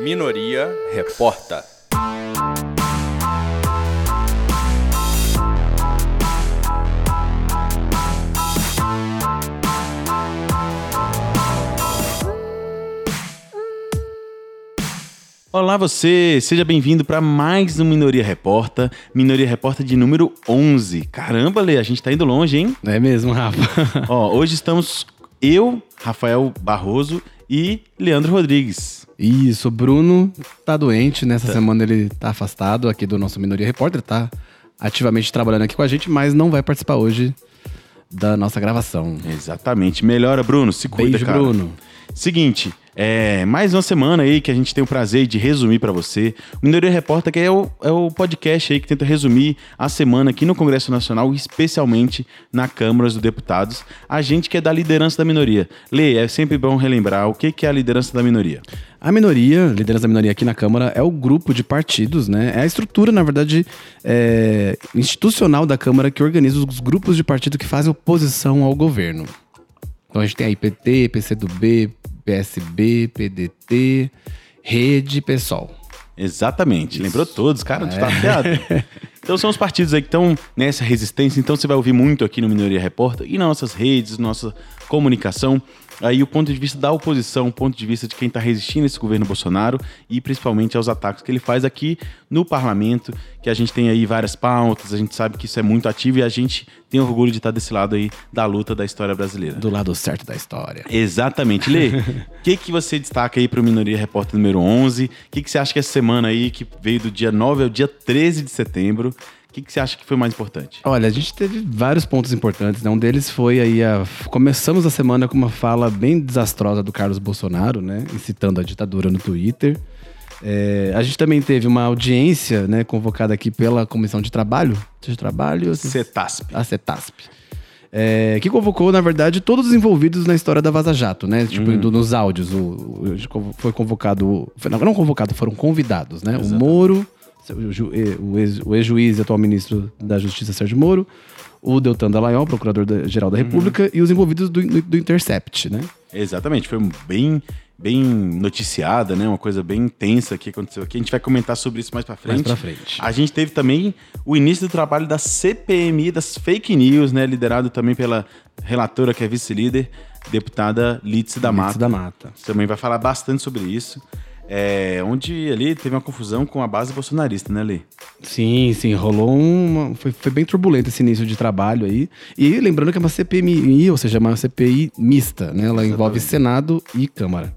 Minoria Reporta. Olá você, seja bem-vindo para mais um Minoria Reporta, Minoria Reporta de número 11. Caramba, Lê, a gente tá indo longe, hein? É mesmo, Rafa. Ó, hoje estamos eu, Rafael Barroso e Leandro Rodrigues. Isso, o Bruno tá doente, nessa semana ele tá afastado aqui do nosso Minoria Repórter, tá ativamente trabalhando aqui com a gente, mas não vai participar hoje da nossa gravação. Exatamente. Melhora, Bruno, se cuida, Beijo, cara. Bruno. Seguinte, é, mais uma semana aí que a gente tem o prazer de resumir para você. O Minoria Repórter que é o, é o podcast aí que tenta resumir a semana aqui no Congresso Nacional, especialmente na Câmara dos Deputados. A gente que é da liderança da minoria. Lê, é sempre bom relembrar o que, que é a liderança da minoria. A minoria, liderança da minoria aqui na Câmara, é o grupo de partidos, né? É a estrutura, na verdade, é, institucional da Câmara que organiza os grupos de partido que fazem oposição ao governo. Então a gente tem aí PT, PCdoB, PSB, PDT, Rede, PSOL. Exatamente, lembrou todos, cara, tu tá. Então são os partidos aí que estão nessa resistência, então você vai ouvir muito aqui no Minoria Repórter e nas nossas redes, nossa comunicação, aí o ponto de vista da oposição, o ponto de vista de quem está resistindo a esse governo Bolsonaro e principalmente aos ataques que ele faz aqui no parlamento, que a gente tem aí várias pautas, a gente sabe que isso é muito ativo e a gente tem orgulho de estar desse lado aí da luta da história brasileira. Do lado certo da história. Exatamente. Lê, o que, que você destaca aí para o Minoria Repórter número 11? O que, que você acha que essa semana aí, que veio do dia 9 ao dia 13 de setembro, que, que você acha que foi mais importante? Olha, a gente teve vários pontos importantes, né? Um deles foi aí a... Começamos a semana com uma fala bem desastrosa do Carlos Bolsonaro, né? Incitando a ditadura no Twitter. É, a gente também teve uma audiência, né? Convocada aqui pela Comissão de Trabalho. De Trabalho... CETASP. A CETASP. É, que convocou, na verdade, todos os envolvidos na história da Vaza Jato, né? Tipo, do- nos áudios. O, o- foi convocado. Foi, não, não convocado, foram convidados, né? O Moro, o, ju- e- o ex- o ex-juiz e atual ministro da Justiça, Sérgio Moro, o Deltan Dallagnol, procurador-geral da República, e os envolvidos do, do Intercept, né? Exatamente, foi bem, bem noticiada, né? Uma coisa bem intensa que aconteceu aqui. A gente vai comentar sobre isso mais pra frente. Mais pra frente. A gente teve também o início do trabalho da CPMI, das fake news, né? Liderado também pela relatora, que é vice-líder, deputada Lídice da Mata. da Mata. Também vai falar bastante sobre isso. É, onde ali teve uma confusão com a base bolsonarista, né, Lê? Sim, sim, rolou uma. Foi, foi bem turbulento esse início de trabalho aí. E lembrando que é uma CPMI, ou seja, uma CPI mista, né? Ela envolve Senado e Câmara.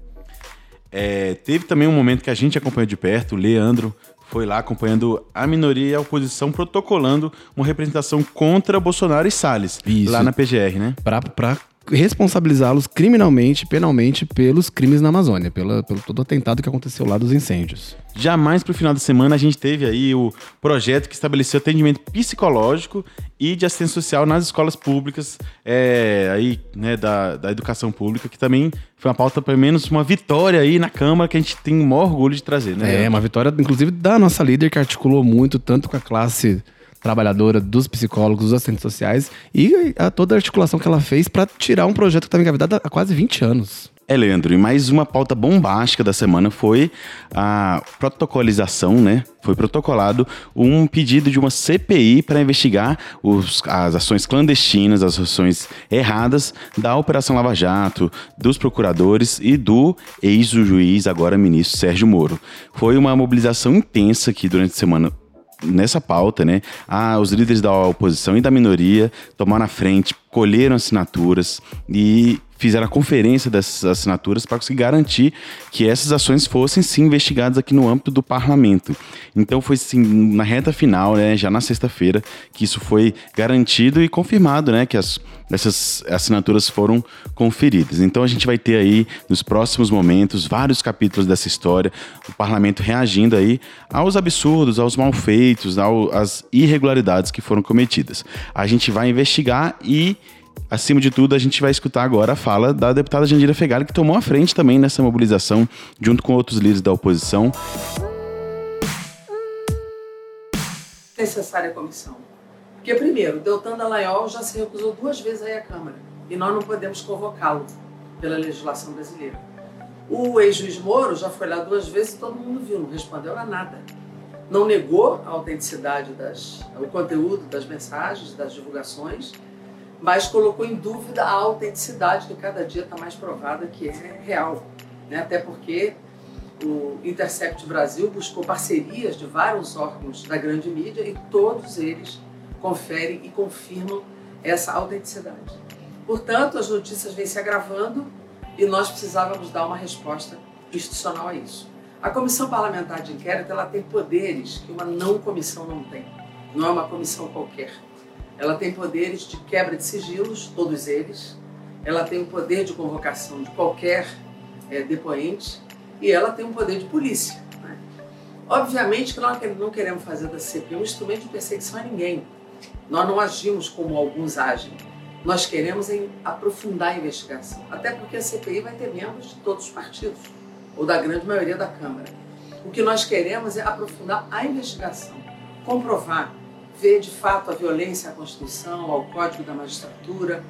É, teve também um momento que a gente acompanhou de perto, o Leandro foi lá acompanhando a minoria e a oposição protocolando uma representação contra Bolsonaro e Salles, Isso. lá na PGR, né? Pra, pra responsabilizá-los criminalmente, penalmente, pelos crimes na Amazônia, pela, pelo todo o atentado que aconteceu lá dos incêndios. Jamais pro final da semana a gente teve aí o projeto que estabeleceu atendimento psicológico e de assistência social nas escolas públicas, é, aí, né, da, da educação pública, que também foi uma pauta, pelo menos, uma vitória aí na Câmara que a gente tem o maior orgulho de trazer, né? É, uma vitória, inclusive, da nossa líder, que articulou muito, tanto com a classe trabalhadora, dos psicólogos, dos assistentes sociais, e a, toda a articulação que ela fez para tirar um projeto que estava engavetado há quase 20 anos. É, Leandro, e mais uma pauta bombástica da semana foi a protocolização, né? Foi protocolado um pedido de uma CPI para investigar os- as ações clandestinas, as ações erradas da Operação Lava Jato, dos procuradores e do ex-juiz, agora ministro Sérgio Moro. Foi uma mobilização intensa aqui durante a semana nessa pauta, né? Ah, os líderes da oposição e da minoria tomaram a frente, colheram assinaturas e fizeram a conferência dessas assinaturas para conseguir garantir que essas ações fossem sim investigadas aqui no âmbito do parlamento. Então foi sim na reta final, né, já na sexta-feira, que isso foi garantido e confirmado, né, que as essas assinaturas foram conferidas. Então a gente vai ter aí nos próximos momentos vários capítulos dessa história, o parlamento reagindo aí aos absurdos, aos malfeitos, ao- às irregularidades que foram cometidas. A gente vai investigar e Acima de tudo, a gente vai escutar agora a fala da deputada Jandira Fegali, que tomou a frente também nessa mobilização, junto com outros líderes da oposição. necessária a comissão. Porque, primeiro, Deltan Dallagnol já se recusou duas vezes a ir à Câmara e nós não podemos convocá-lo pela legislação brasileira. O ex-juiz Moro já foi lá duas vezes e todo mundo viu, não respondeu a nada. Não negou a autenticidade das, o conteúdo das mensagens, das divulgações, mas colocou em dúvida a autenticidade que cada dia está mais provada que é real. Né? Até porque o Intercept Brasil buscou parcerias de vários órgãos da grande mídia e todos eles conferem e confirmam essa autenticidade. Portanto, as notícias vêm se agravando e nós precisávamos dar uma resposta institucional a isso. A comissão parlamentar de inquérito ela tem poderes que uma não comissão não tem. Não é uma comissão qualquer. Ela tem poderes de quebra de sigilos, todos eles. Ela tem o poder de convocação de qualquer é, depoente e ela tem um poder de polícia. Né? Obviamente que nós não queremos fazer da CPI um instrumento de perseguição a ninguém. Nós não agimos como alguns agem. Nós queremos em aprofundar a investigação, até porque a CPI vai ter membros de todos os partidos, ou da grande maioria da Câmara. O que nós queremos é aprofundar a investigação, comprovar, ver de fato a violência à Constituição, ao Código da Magistratura,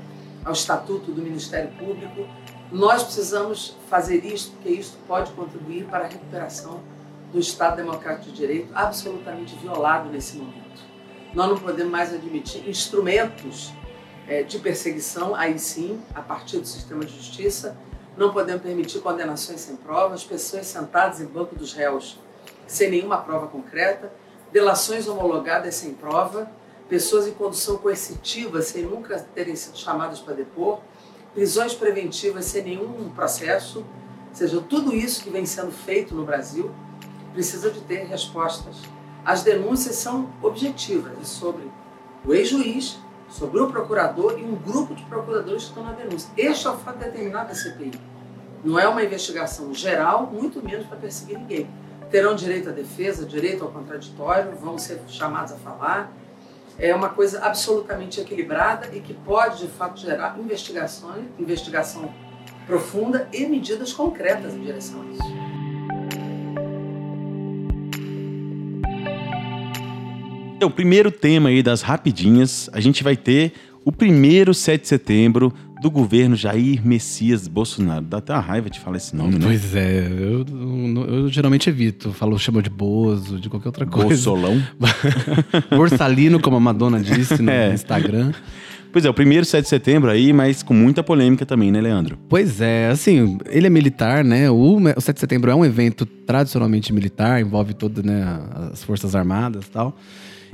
ao Estatuto do Ministério Público. Nós precisamos fazer isso, porque isso pode contribuir para a recuperação do Estado Democrático de Direito, absolutamente violado nesse momento. Nós não podemos mais admitir instrumentos é, de perseguição, aí sim, a partir do sistema de justiça. Não podemos permitir condenações sem provas, pessoas sentadas em banco dos réus sem nenhuma prova concreta, delações homologadas sem prova, pessoas em condução coercitiva sem nunca terem sido chamadas para depor, prisões preventivas sem nenhum processo. Ou seja, tudo isso que vem sendo feito no Brasil precisa de ter respostas. As denúncias são objetivas sobre o ex-juiz, sobre o procurador e um grupo de procuradores que estão na denúncia. Este é o fato determinado da CPI. Não é uma investigação geral, muito menos para perseguir ninguém. Terão direito à defesa, direito ao contraditório, vão ser chamados a falar. É uma coisa absolutamente equilibrada e que pode, de fato, gerar investigações, investigação profunda e medidas concretas em direção a isso. Então, primeiro tema aí das rapidinhas, a gente vai ter o primeiro 7 de setembro do governo Jair Messias Bolsonaro. Dá até uma raiva de falar esse nome, né? Pois é, eu, eu, eu geralmente evito. Falo, chama de Bozo, de qualquer outra coisa. Bolsolão. Borsalino, como a Madonna disse no É. Instagram. Pois é, o primeiro 7 de setembro aí, mas com muita polêmica também, né, Leandro? Pois é, assim, ele é militar, né? O, o 7 de setembro é um evento tradicionalmente militar, envolve todas né, as Forças Armadas e tal.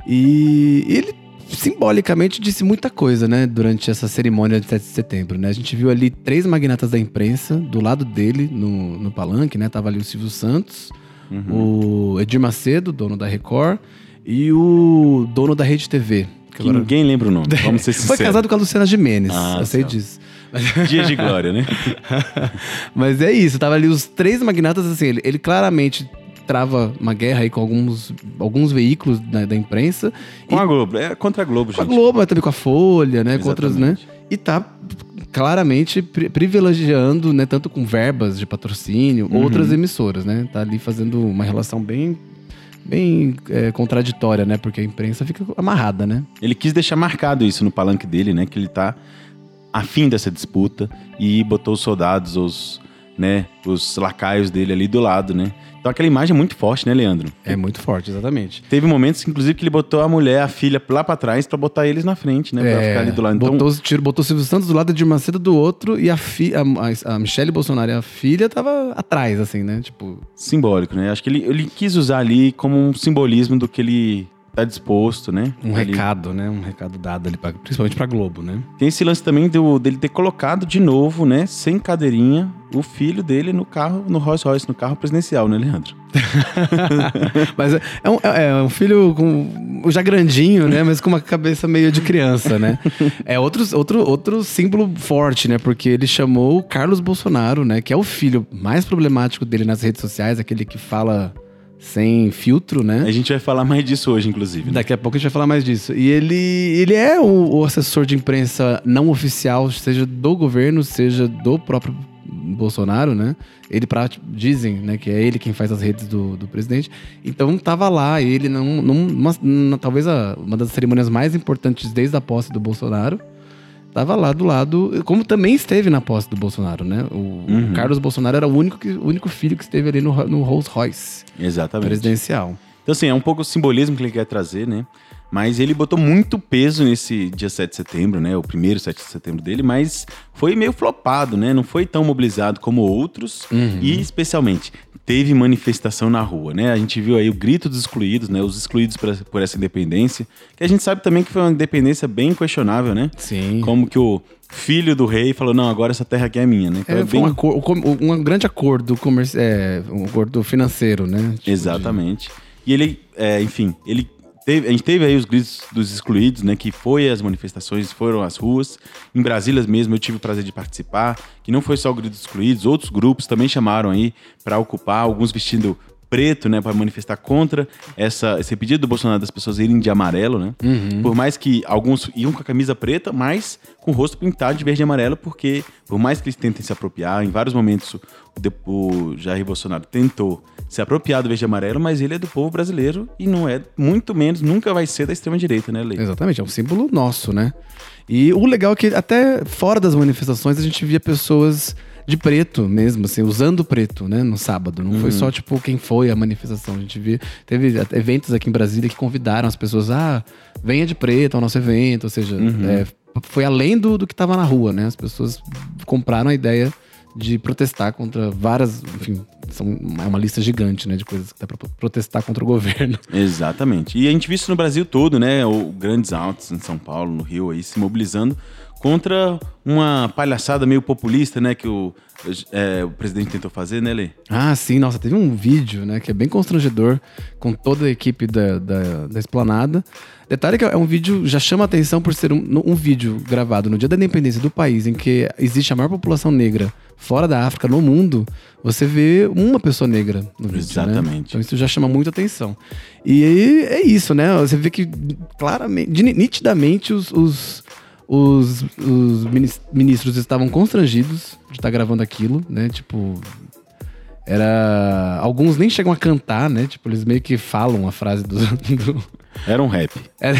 E ele simbolicamente disse muita coisa, né, durante essa cerimônia de 7 de setembro, né? A gente viu ali três magnatas da imprensa do lado dele, no, no palanque, né? Tava ali o Silvio Santos, o Edir Macedo, dono da Record, e o dono da Rede TV. que agora- ninguém lembra o nome, vamos ser Foi sinceros. casado com a Luciana Gimenez, Ah, eu sei céu. disso. Dia de glória, né? Mas é isso, tava ali os três magnatas, assim, ele, ele claramente trava uma guerra aí com alguns, alguns veículos da, da imprensa. Com e a Globo, é contra a Globo, com a gente. Globo, mas também com a Folha, né? Com outras, né? E tá claramente pri- privilegiando, né? Tanto com verbas de patrocínio, Uhum. outras emissoras, né? Tá ali fazendo uma relação bem, bem é, contraditória, né? Porque a imprensa fica amarrada, né? Ele quis deixar marcado isso no palanque dele, né? Que ele tá afim dessa disputa e botou os soldados, os, né, os lacaios dele ali do lado, né? Então aquela imagem é muito forte, né, Leandro? É muito forte, exatamente. Teve momentos, inclusive, que ele botou a mulher, a filha lá pra trás pra botar eles na frente, né? Pra É, ficar ali do lado. Então, botou, os- tiro, botou o Silvio Santos do lado de Macedo do outro e a, fi, a, a, a Michelle Bolsonaro e a filha tava atrás, assim, né? Tipo, simbólico, né? Acho que ele, ele quis usar ali como um simbolismo do que ele tá disposto, né? um Ali. recado, né? Um recado dado ali, pra, principalmente pra Globo, né? Tem esse lance também do, dele ter colocado de novo, né, sem cadeirinha, o filho dele no carro, no Rolls Royce, no carro presidencial, né, Leandro? Mas é, um, é- é um filho com, já grandinho, né? Mas com uma cabeça meio de criança, né? É outro, outro, outro símbolo forte, né? Porque ele chamou o Carlos Bolsonaro, né? Que é o filho mais problemático dele nas redes sociais, aquele que fala sem filtro, né? A gente vai falar mais disso hoje, inclusive. né? Daqui a pouco a gente vai falar mais disso. E ele, ele é o, o assessor de imprensa não oficial, seja do governo, seja do próprio Bolsonaro, né? Ele pra, dizem, né, que é ele quem faz as redes do, do presidente. Então tava lá ele num, num- numa- numa- talvez a- uma das cerimônias mais importantes desde a posse do Bolsonaro. Tava lá do lado, como também esteve na posse do Bolsonaro, né? O Uhum. Carlos Bolsonaro era o único, que- o único filho que esteve ali no, no Rolls Royce Exatamente. presidencial. Então, assim, é um pouco o simbolismo que ele quer trazer, né? Mas ele botou muito peso nesse dia 7 de setembro, né? O primeiro 7 de setembro dele, mas foi meio flopado, né? Não foi tão mobilizado como outros. E, especialmente, teve manifestação na rua, né? A gente viu aí o grito dos excluídos, né? Os excluídos por essa- por essa independência. Que a gente sabe também que foi uma independência bem questionável, né? Sim. Como que o filho do rei falou, não, agora essa terra aqui é minha, né? Então É, é bem- um, acor- um grande acordo comercial, é, um acordo financeiro, né? Tipo, Exatamente. E ele, é, enfim, ele teve, a gente teve aí os gritos dos excluídos, né? Que foi as manifestações, foram as ruas. Em Brasília mesmo eu tive o prazer de participar, que não foi só o grito dos excluídos, outros grupos também chamaram aí para ocupar, alguns vestindo preto, né, para manifestar contra essa, esse pedido do Bolsonaro das pessoas irem de amarelo, né? Por mais que alguns iam com a camisa preta, mas com o rosto pintado de verde e amarelo, porque por mais que eles tentem se apropriar, em vários momentos o, o Jair Bolsonaro tentou se apropriar do verde e amarelo, mas ele é do povo brasileiro e não é, muito menos, nunca vai ser da extrema-direita, né, Lei? Exatamente, é um símbolo nosso, né? E o legal é que até fora das manifestações a gente via pessoas de preto mesmo, assim, usando preto, né, no sábado. Não foi só, tipo, quem foi a manifestação. A gente via, teve eventos aqui em Brasília que convidaram as pessoas, ah, venha de preto ao nosso evento, ou seja, é, foi além do, do que estava na rua, né? As pessoas compraram a ideia de protestar contra várias, enfim, são, é uma lista gigante, né, de coisas que dá pra protestar contra o governo. Exatamente. E a gente viu isso no Brasil todo, né? O grandes altos em São Paulo, no Rio, aí se mobilizando contra uma palhaçada meio populista, né? Que o, é, o presidente tentou fazer, né, Lei? Ah, sim, nossa, teve um vídeo, né, que é bem constrangedor, com toda a equipe da, da, da Esplanada. Detalhe que é um vídeo, já chama atenção por ser um, um vídeo gravado no dia da independência do país, em que existe a maior população negra fora da África no mundo, você vê uma pessoa negra no vídeo, né? Exatamente. Então isso já chama muita atenção. E é isso, né, você vê que claramente, nitidamente os... os os, os minis- ministros estavam constrangidos de estar gravando aquilo, né? Tipo, era. Alguns nem chegam a cantar, né? Tipo, eles meio que falam a frase do. do- Era um rap. Era-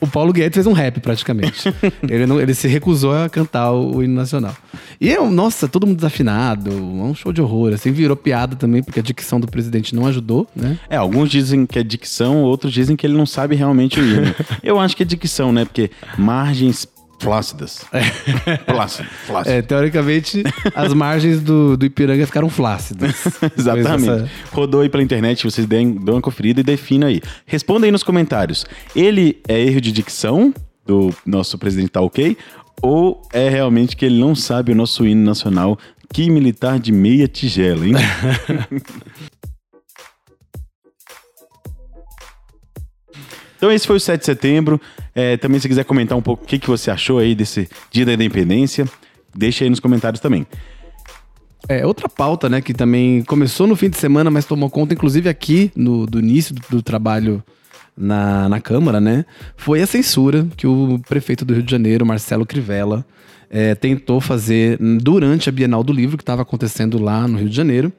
o Paulo Guedes fez um rap praticamente. ele, não- ele se recusou a cantar o, hino nacional. E é, nossa, todo mundo desafinado, é um show de horror. Assim, virou piada também, porque a dicção do presidente não ajudou, né? É, alguns dizem que é dicção, outros dizem que ele não sabe realmente o hino. Eu acho que é dicção, né? Porque margens flácidas. Flácido, flácido. É, teoricamente, as margens do, do Ipiranga ficaram flácidas. Exatamente. Dessa- Rodou aí pela internet, vocês deem, dão uma conferida e definam aí. Responda aí nos comentários. Ele é erro de dicção do nosso presidente tá ok? Ou é realmente que ele não sabe o nosso hino nacional? Que militar de meia tigela, hein? Então esse foi o 7 de setembro. É, também se quiser comentar um pouco o que, que você achou aí desse dia da independência, deixa aí nos comentários também. É, outra pauta, né, que também começou no fim de semana, mas tomou conta, inclusive aqui, no, do início do, do trabalho na, na Câmara, né, foi a censura que o prefeito do Rio de Janeiro, Marcelo Crivella, é, tentou fazer durante a Bienal do Livro, que estava acontecendo lá no Rio de Janeiro.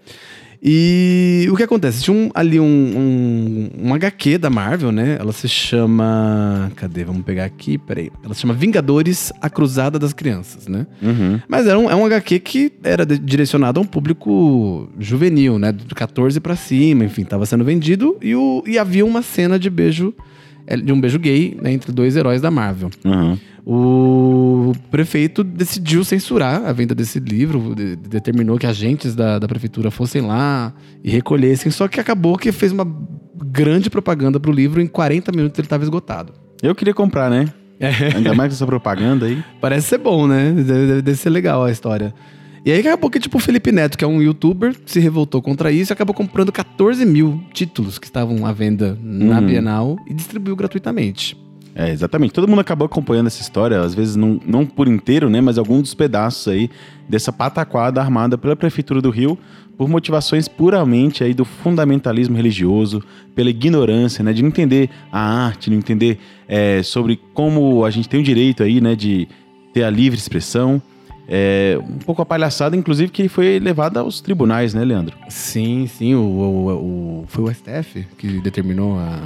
E o que acontece? Tinha um- ali um, um, um HQ da Marvel, né? Ela se chama. Cadê? Vamos pegar aqui, peraí. Ela se chama Vingadores, a Cruzada das Crianças, né? Uhum. Mas era um, é um HQ que era de- direcionado a um público juvenil, né? De 14 pra cima, enfim, tava sendo vendido. E, o, e havia uma cena de beijo, de um beijo gay, né, entre dois heróis da Marvel. Uhum. O prefeito decidiu censurar a venda desse livro, de- determinou que agentes da, da prefeitura fossem lá e recolhessem, só que acabou que fez uma grande propaganda pro livro, em 40 minutos ele estava esgotado. Eu queria comprar, né? Ainda mais com essa propaganda aí. Parece ser bom, né? Deve- deve ser legal a história. E aí acabou que, tipo, o Felipe Neto, que é um youtuber, se revoltou contra isso e acabou comprando 14 mil títulos que estavam à venda na Uhum. Bienal e distribuiu gratuitamente. É, exatamente. Todo mundo acabou acompanhando essa história, às vezes não, não por inteiro, né? Mas alguns dos pedaços aí dessa pataquada armada pela Prefeitura do Rio por motivações puramente aí do fundamentalismo religioso, pela ignorância, né? De não entender a arte, não entender é, sobre como a gente tem o direito aí, né? De ter a livre expressão. É, um pouco a palhaçada, inclusive, que foi levada aos tribunais, né, Leandro? Sim, sim. O, o- o- foi o STF que determinou a.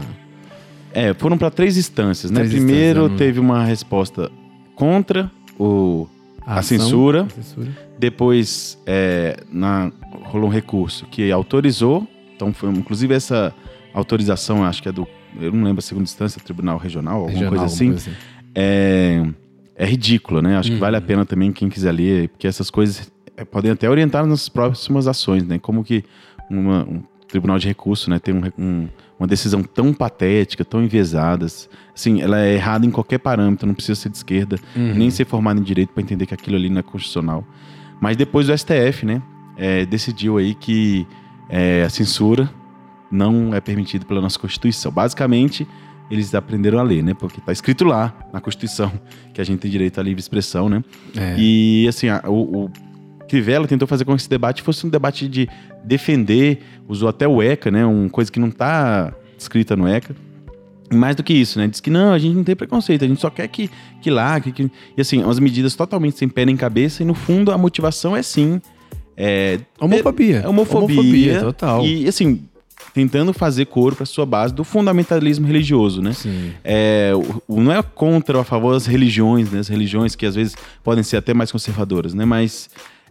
É, foram para três instâncias, né? Três Primeiro instâncias, né? teve uma resposta contra o, a, ação, censura, a censura. depois é, na, rolou um recurso que autorizou, então foi inclusive essa autorização, acho que é do, eu não lembro a segunda instância, Tribunal Regional, alguma Regional, coisa assim, alguma coisa é, é ridícula, né? Acho que Uhum. vale a pena também quem quiser ler, porque essas coisas é, podem até orientar nas próximas ações, né? Como que uma- um tribunal de recurso, né, tem um um- uma decisão tão patética, tão enviesada, assim, ela é errada em qualquer parâmetro, não precisa ser de esquerda, Uhum. nem ser formado em direito para entender que aquilo ali não é constitucional. Mas depois o STF, né, é, decidiu aí que é, a censura não é permitida pela nossa Constituição. Basicamente, eles aprenderam a ler, né? Porque tá escrito lá na Constituição que a gente tem direito à livre expressão, né? É. E assim, a- o, o Crivella tentou fazer com que esse debate fosse um debate de defender, usou até o ECA, né? Uma coisa que não tá escrita no ECA. E mais do que isso, né? Diz que não, a gente não tem preconceito, a gente só quer que, que lá, que, que... E assim, umas medidas totalmente sem pé nem cabeça, e no fundo a motivação é sim. É, Homofobia. é homofobia. total. E assim, tentando fazer coro para sua base do fundamentalismo religioso, né? Sim. É, o- não é contra ou a favor das religiões, né? As religiões que às vezes podem ser até mais conservadoras, né? Mas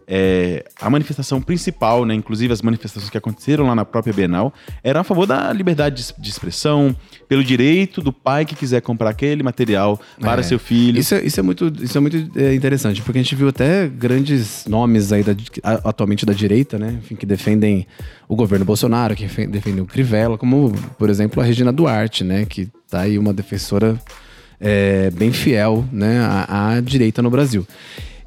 é, a manifestação principal, né? Inclusive as manifestações que aconteceram lá na própria Bienal, eram a favor da liberdade de, de expressão, pelo direito do pai que quiser comprar aquele material para É. seu filho. Isso é, isso é muito, isso é muito é, interessante, porque a gente viu até grandes nomes aí da- atualmente da direita, né? Enfim, que defendem o governo Bolsonaro, que fe- defendem o Crivella, como, por exemplo, a Regina Duarte, né? Que tá aí uma defensora é, bem fiel né, à, à direita no Brasil.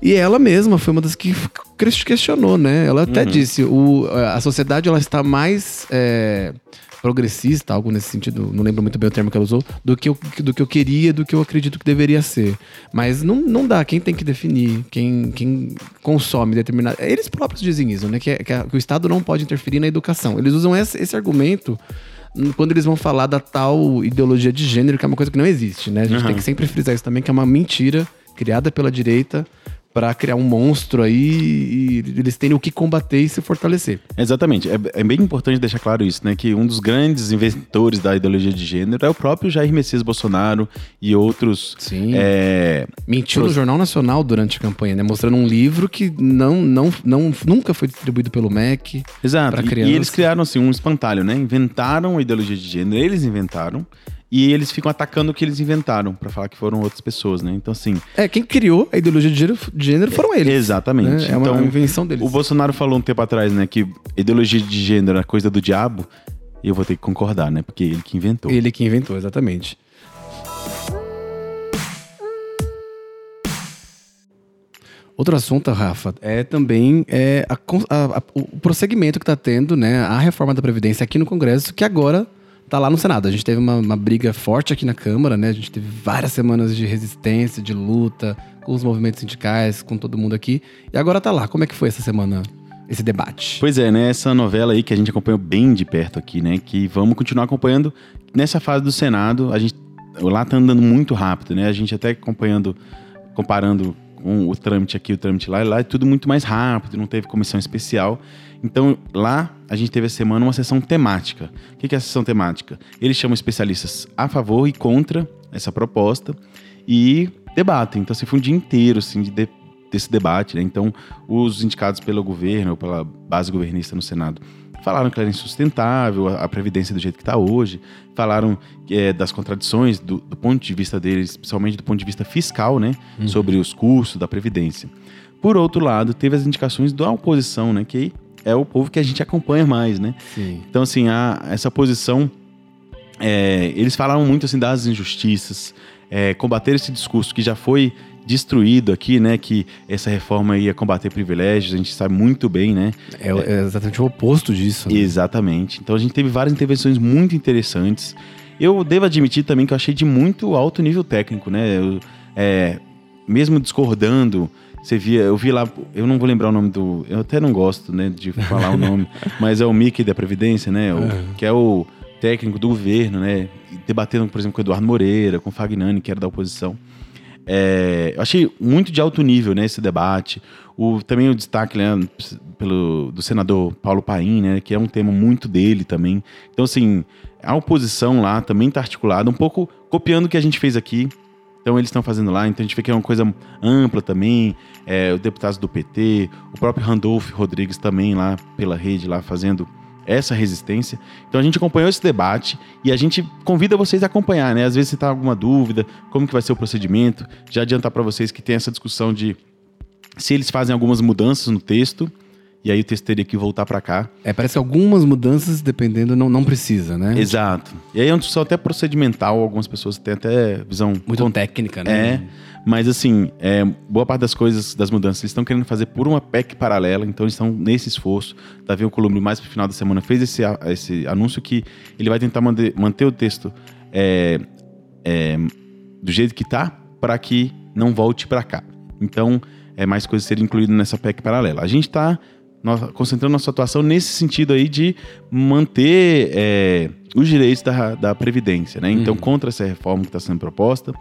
E ela mesma foi uma das que ques- questionou, né? Ela até disse, o, a sociedade ela está mais é, progressista, algo nesse sentido, não lembro muito bem o termo que ela usou, do que eu, do que eu queria, do que eu acredito que deveria ser. Mas não, não dá, quem tem que definir, quem, quem consome determinado... Eles próprios dizem isso, né? Que, é- que a- que o Estado não pode interferir na educação. Eles usam esse, esse argumento quando eles vão falar da tal ideologia de gênero, que é uma coisa que não existe, né? A gente Uhum. tem que sempre frisar isso também, que é uma mentira criada pela direita pra criar um monstro aí e eles terem o que combater e se fortalecer. Exatamente. É, é bem importante deixar claro isso, né? Que um dos grandes inventores da ideologia de gênero é o próprio Jair Messias Bolsonaro e outros. Sim. é, Mentiu no Jornal Nacional durante a campanha, né? Mostrando um livro que não, não, não, nunca foi distribuído pelo MEC. Exato. E-. E eles criaram assim um espantalho, né? Inventaram a ideologia de gênero, eles inventaram. E eles ficam atacando o que eles inventaram pra falar que foram outras pessoas, né? Então assim, É, quem criou a ideologia de gênero, de gênero foram eles. exatamente. né? É uma então, invenção deles. o Bolsonaro falou um tempo atrás, né, que ideologia de gênero é coisa do diabo. E eu vou ter que concordar, né? Porque ele que inventou. Ele que inventou, exatamente. Outro assunto, Rafa, é também é, a- a- o prosseguimento que está tendo, né, a reforma da Previdência aqui no Congresso, que agora está lá no Senado. A gente teve uma, uma briga forte aqui na Câmara, né? A gente teve várias semanas de resistência, de luta, com os movimentos sindicais, com todo mundo aqui. E agora está lá. Como é que foi essa semana, esse debate? Pois é, né? Essa novela aí que a gente acompanhou bem de perto aqui, né? Que vamos continuar acompanhando nessa fase do Senado. A gente lá tá andando muito rápido, né? A gente até acompanhando, comparando com o trâmite aqui, o trâmite lá, e lá é tudo muito mais rápido, não teve comissão especial. Então, lá a gente teve essa semana uma sessão temática. O que é a sessão temática? Eles chamam especialistas a favor e contra essa proposta e debatem. Então, assim, foi um dia inteiro assim, de, de- desse debate. Né? Então, os indicados pelo governo ou pela base governista no Senado falaram que era insustentável a, a Previdência do jeito que está hoje, falaram é, das contradições do, do ponto de vista deles, principalmente do ponto de vista fiscal, né? Sobre os custos da Previdência. Por outro lado, teve as indicações da oposição, né? Que é o povo que a gente acompanha mais, né? Sim. Então, assim, a, essa posição. é, eles falaram muito assim das injustiças, é, combater esse discurso que já foi destruído aqui, né? Que essa reforma ia combater privilégios, a gente sabe muito bem, né? É, é exatamente o oposto disso. né? Exatamente. Então a gente teve várias intervenções muito interessantes. Eu devo admitir também que eu achei de muito alto nível técnico, né? Eu, é, mesmo discordando, você via, eu vi lá, eu não vou lembrar o nome do, eu até não gosto, né, de falar o nome, mas é o Mickey da Previdência, né? o- Que é o técnico do governo, né? Debatendo, por exemplo, com o Eduardo Moreira, com o Fagnani, que era da oposição. É, eu achei muito de alto nível né, esse debate. O, também o destaque né, pelo, do senador Paulo Paim, né, que é um tema muito dele também. Então, assim, a oposição lá também está articulada, um pouco copiando o que a gente fez aqui. Então eles estão fazendo lá, então a gente vê que é uma coisa ampla também. É, os deputados do PT, o próprio Randolph Rodrigues também lá pela rede lá fazendo essa resistência. Então a gente acompanhou esse debate e a gente convida vocês a acompanhar, né? Às vezes você tá alguma dúvida, como que vai ser o procedimento, já adiantar para vocês que tem essa discussão de se eles fazem algumas mudanças no texto, e aí o texto teria que voltar para cá. É, parece que algumas mudanças, dependendo, não, não precisa, né? Exato. E aí é uma discussão até procedimental, algumas pessoas têm até visão Muito técnica, né? É, mas assim, é, boa parte das coisas, das mudanças, eles estão querendo fazer por uma PEC paralela, então eles estão nesse esforço. Davi Alcolumbre, mais pro final da semana, fez esse, esse anúncio que ele vai tentar manter, manter o texto é, é, do jeito que tá, para que não volte para cá. Então, é mais coisas serem incluídas nessa PEC paralela. A gente está concentrando nossa atuação nesse sentido aí de manter é, os direitos da, da Previdência, né? Então, contra essa reforma que está sendo proposta.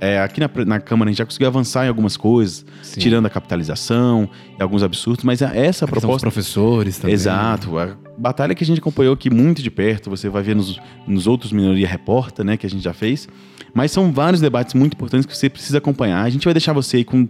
É, aqui na, na Câmara a gente já conseguiu avançar em algumas coisas, Sim. tirando a capitalização e alguns absurdos, mas essa A questão dos proposta. professores também. Exato. A batalha que a gente acompanhou aqui muito de perto, você vai ver nos, nos outros Minoria Reporta, né, que a gente já fez. Mas são vários debates muito importantes que você precisa acompanhar. A gente vai deixar você aí com,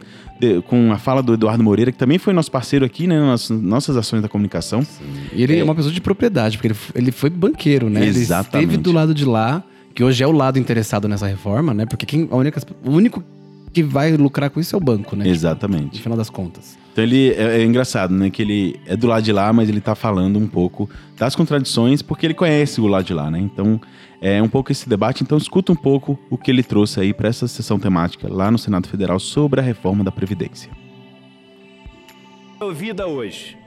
com a fala do Eduardo Moreira, que também foi nosso parceiro aqui, né, nas nossas ações da comunicação. E ele é. uma pessoa de propriedade, porque ele, ele foi banqueiro, né? Exatamente. Ele esteve do lado de lá, que hoje é o lado interessado nessa reforma, né? Porque quem, a única, o único que vai lucrar com isso é o banco, né? No Exatamente. final das contas. Então ele é, é engraçado, né? Que ele é do lado de lá, mas ele tá falando um pouco das contradições, porque ele conhece o lado de lá, né? Então é um pouco esse debate. Então escuta um pouco o que ele trouxe aí para essa sessão temática lá no Senado Federal sobre a reforma da Previdência. ouvida hoje.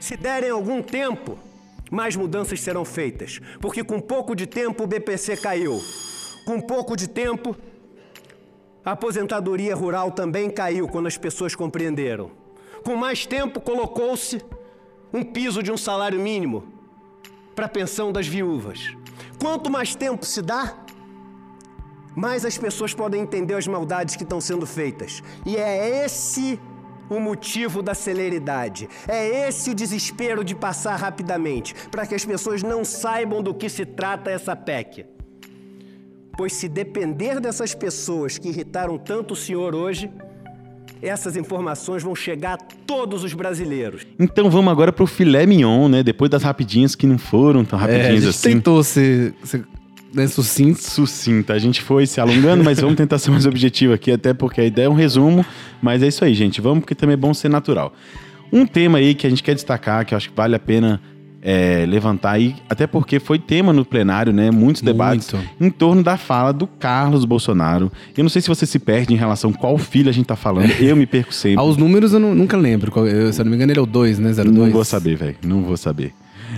Se derem algum tempo, mais mudanças serão feitas, porque com pouco de tempo o BPC caiu. Com pouco de tempo, a aposentadoria rural também caiu quando as pessoas compreenderam. Com mais tempo, colocou-se um piso de um salário mínimo para a pensão das viúvas. Quanto mais tempo se dá, mais as pessoas podem entender as maldades que estão sendo feitas. E é esse o motivo da celeridade. É esse o desespero de passar rapidamente, para que as pessoas não saibam do que se trata essa PEC. Pois se depender dessas pessoas que irritaram tanto o senhor hoje, essas informações vão chegar a todos os brasileiros. Então vamos agora pro filé mignon, né? Depois das rapidinhas que não foram tão É, a rapidinhas gente assim. tentou ser, ser né, sucinto. Sucinta. A gente foi se alongando, mas vamos tentar ser mais objetivo aqui, até porque a ideia é um resumo. Mas é isso aí, gente. Vamos, porque também é bom ser natural. Um tema aí que a gente quer destacar, que eu acho que vale a pena é, levantar aí, até porque foi tema no plenário, né? Muitos debates Muito. em torno da fala do Carlos Bolsonaro. Eu não sei se você se perde em relação a qual filho a gente tá falando. Eu me perco sempre. Aos números eu nu- nunca lembro. eu- se eu não me engano, ele é o 2, né? 02. Não vou saber, velho. Não vou saber.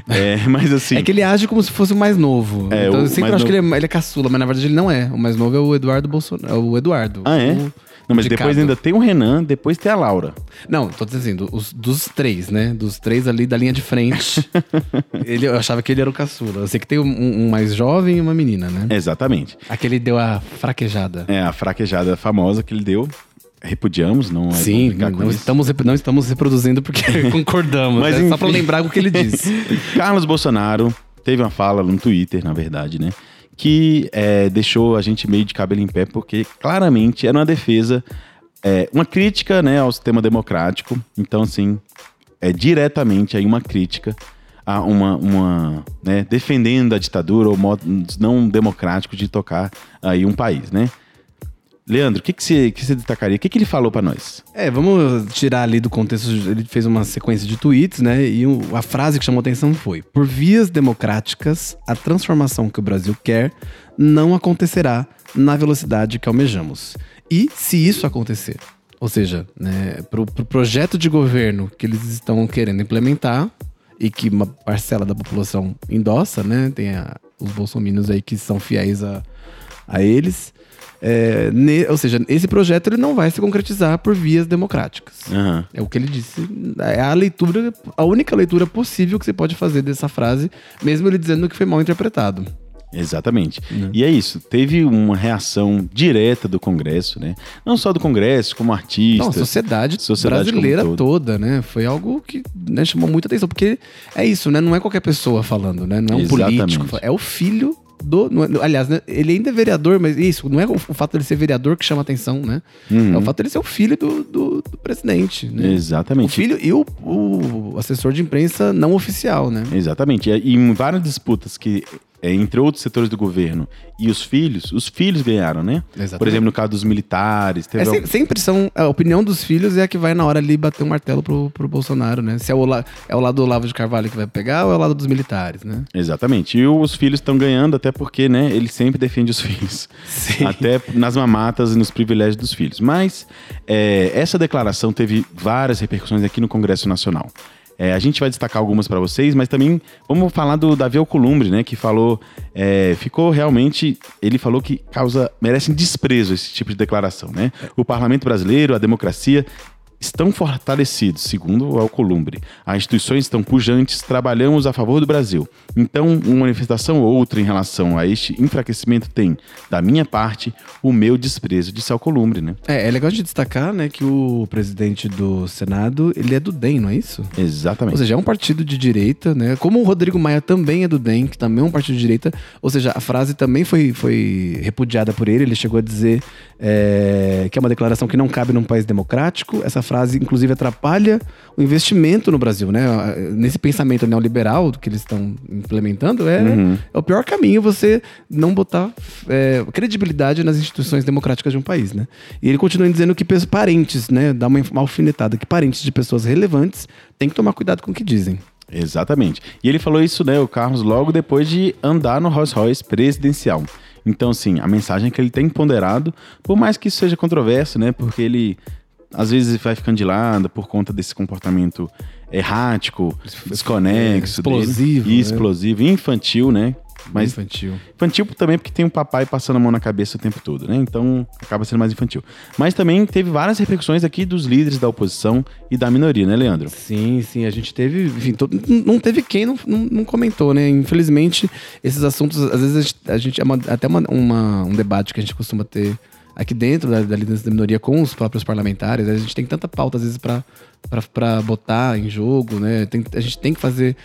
É, mas assim. É que ele age como se fosse o mais novo. É, então eu sempre acho que novo. ele é, ele é caçula, mas na verdade ele não é. O mais novo é o Eduardo Bolsonaro. É o Eduardo. Ah, é? O Não, mas depois ainda tem o Renan, depois tem a Laura. Não, tô dizendo, os, dos três, né? Dos três ali da linha de frente. ele, eu achava que ele era o caçula. Eu sei que tem um, um mais jovem e uma menina, né? Exatamente. Aquele deu a fraquejada. É a fraquejada famosa que ele deu. Repudiamos, não é Sim, não, estamos, não estamos reproduzindo porque concordamos. Mas, é só pra enfim. lembrar o que ele disse. Carlos Bolsonaro teve uma fala no Twitter, na verdade, né? Que é, deixou a gente meio de cabelo em pé, porque claramente era uma defesa, é, uma crítica né, ao sistema democrático. Então, assim, é diretamente aí uma crítica a uma, uma né, defendendo a ditadura ou modos não democráticos de tocar aí um país, né? Leandro, o que, que, você, que você destacaria? O que, que ele falou pra nós? É, vamos tirar ali do contexto. Ele fez uma sequência de tweets, né? E o- a frase que chamou atenção foi: Por vias democráticas, a transformação que o Brasil quer não acontecerá na velocidade que almejamos. E se isso acontecer, ou seja, né, pro, pro projeto de governo que eles estão querendo implementar e que uma parcela da população endossa, né? Tem a- os bolsominions aí que são fiéis a, a eles. É, ne- ou seja, esse projeto ele não vai se concretizar por vias democráticas. Aham. É o que ele disse. É a leitura, a única leitura possível que você pode fazer dessa frase, mesmo ele dizendo que foi mal interpretado. Exatamente. E é isso. Teve uma reação direta do Congresso, né? Não só do Congresso, como artistas. Não, a sociedade, sociedade brasileira toda, né? Foi algo que né, chamou muita atenção, porque é isso, né? Não é qualquer pessoa falando, né? Não é um Exatamente. político. É o filho do. é- aliás, né, ele ainda é vereador, mas isso, não é o, o fato dele ser vereador que chama atenção, né? Uhum. É o fato dele ser o filho do, do, do presidente, né? O Exatamente. filho e o, o assessor de imprensa não oficial, né? Exatamente. E em várias disputas que entre outros setores do governo e os filhos, os filhos ganharam, né? Exatamente. Por exemplo, no caso dos militares, É, algum- se- sempre são. A opinião dos filhos é a que vai na hora ali bater um martelo pro, pro Bolsonaro, né? Se é o, la- é o lado do Olavo de Carvalho que vai pegar ou é o lado dos militares, né? Exatamente. E os filhos estão ganhando até porque, né, ele sempre defende os filhos. Sim. Até nas mamatas e nos privilégios dos filhos. Mas é, essa declaração teve várias repercussões aqui no Congresso Nacional. É, a gente vai destacar algumas para vocês, mas também vamos falar do Davi Alcolumbre, né, que falou, é, ficou realmente, ele falou que causa, merecem desprezo esse tipo de declaração, né? O parlamento brasileiro, a democracia estão fortalecidos, segundo o Alcolumbre. As instituições estão pujantes, trabalhamos a favor do Brasil. Então, uma manifestação ou outra em relação a este enfraquecimento tem, da minha parte, o meu desprezo, disse Alcolumbre, né? É, é legal de destacar, né, que o presidente do Senado, ele é do DEM, não é isso? Exatamente. Ou seja, é um partido de direita, né? Como o Rodrigo Maia também é do DEM, que também é um partido de direita. Ou seja, a frase também foi, foi repudiada por ele. Ele chegou a dizer é, que é uma declaração que não cabe num país democrático. Essa frase, inclusive, atrapalha o investimento no Brasil, né? Nesse pensamento neoliberal que eles estão implementando, é, é o pior caminho você não botar é, credibilidade nas instituições democráticas de um país, né? E ele continua dizendo que parentes, né? Dá uma alfinetada, que parentes de pessoas relevantes têm que tomar cuidado com o que dizem. Exatamente. E ele falou isso, né, o Carlos, logo depois de andar no Rolls Royce presidencial. Então, assim, a mensagem que ele tem ponderado, por mais que isso seja controverso, né, porque ele às vezes vai ficando de lado por conta desse comportamento errático, desconexo, dele. explosivo, e né? explosivo, infantil, né? Mas infantil. Infantil também porque tem um papai passando a mão na cabeça o tempo todo, né? Então acaba sendo mais infantil. Mas também teve várias repercussões aqui dos líderes da oposição e da minoria, né, Leandro? Sim, sim, a gente teve, enfim, todo- não teve quem não, não, não comentou, né? Infelizmente, esses assuntos, às vezes a gente, a gente- é uma- até uma, uma- um debate que a gente costuma ter aqui dentro da, da liderança da minoria com os próprios parlamentares. A gente tem tanta pauta, às vezes, pra botar em jogo, né? Tem- a gente tem que fazer.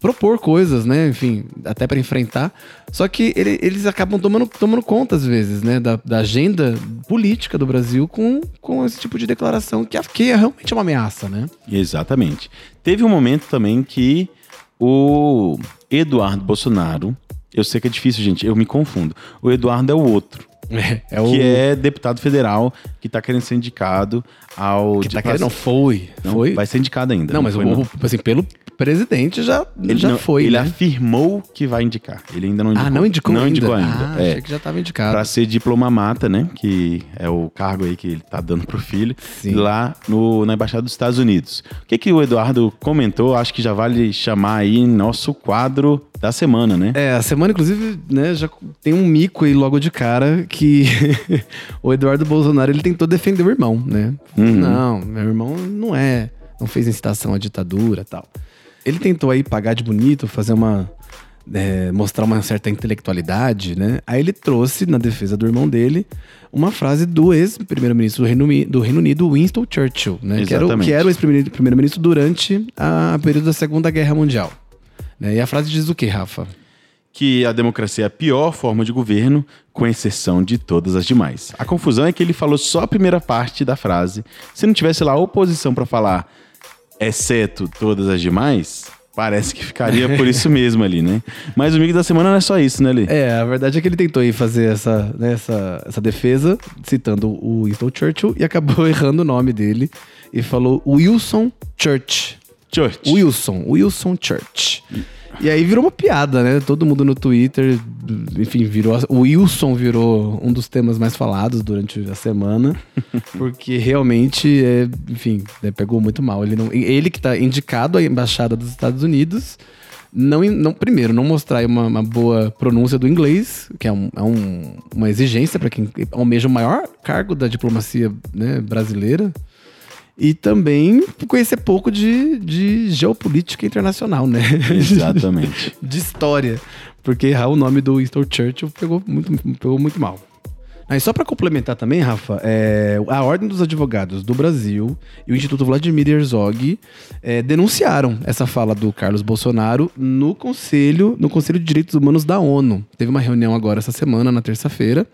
propor coisas, né? Enfim, até pra enfrentar. Só que ele- eles acabam tomando, tomando conta, às vezes, né? Da, da agenda política do Brasil com, com esse tipo de declaração que, que é realmente uma ameaça, né? Exatamente. Teve um momento também que o Eduardo Bolsonaro, eu sei que é difícil, gente, eu me confundo. O Eduardo é o outro, É, é que é deputado federal que tá querendo ser indicado ao Que tá querendo, não foi. Não, foi. vai ser indicado ainda. Não, mas foi, o, não. o- assim, pelo presidente já, Ele já não- foi. Ele né? afirmou que vai indicar. Ele ainda não indicou. Ah, não indicou Não ainda? indicou ainda. Ah, é. achei que já tava indicado. Pra ser diplomamata, né? Que é o cargo aí que ele tá dando pro filho. Sim. Lá no, na Embaixada dos Estados Unidos. O que, que o Eduardo comentou? Acho que já vale chamar aí nosso quadro da semana, né? É, a semana, inclusive, né, já tem um mico aí logo de cara que o Eduardo Bolsonaro ele tentou defender o irmão, né? Uhum. Não, meu irmão não é, não fez incitação à ditadura tal. Ele tentou aí pagar de bonito, fazer uma. é, mostrar uma certa intelectualidade, né? Aí ele trouxe, na defesa do irmão dele, uma frase do ex-primeiro-ministro do Reino, do Reino Unido, Winston Churchill, né? Que era, o- Exatamente. que era o ex-primeiro- primeiro-ministro durante a período da Segunda Guerra Mundial. né? E a frase diz o quê, Rafa? Que a democracia é a pior forma de governo, com exceção de todas as demais. A confusão é que ele falou só a primeira parte da frase. Se não tivesse lá a oposição pra falar, exceto todas as demais, parece que ficaria por isso mesmo ali, né? Mas o amigo da semana não é só isso, né, Lê? É, a verdade é que ele tentou aí fazer essa, né, essa, essa defesa, citando o Winston Churchill, e acabou errando o nome dele. E falou Wilson Church. Church. Wilson, Wilson Church. E aí virou uma piada, né? Todo mundo no Twitter, enfim, virou. O Wilson virou um dos temas mais falados durante a semana. porque realmente, é, enfim, né, pegou muito mal. Ele, não, ele que tá indicado à embaixada dos Estados Unidos. Não, não, primeiro, não mostrar uma, uma boa pronúncia do inglês, que é, um- é um- uma exigência para quem almeja o maior cargo da diplomacia né, brasileira. E também conhecer pouco de, de geopolítica internacional, né? Exatamente. de história. Porque errar o nome do Winston Churchill pegou muito, pegou muito mal. Aí só para complementar também, Rafa, é, a Ordem dos Advogados do Brasil e o Instituto Vladimir Herzog é, denunciaram essa fala do Carlos Bolsonaro no Conselho, no Conselho de Direitos Humanos da ONU. Teve uma reunião agora essa semana, na terça-feira,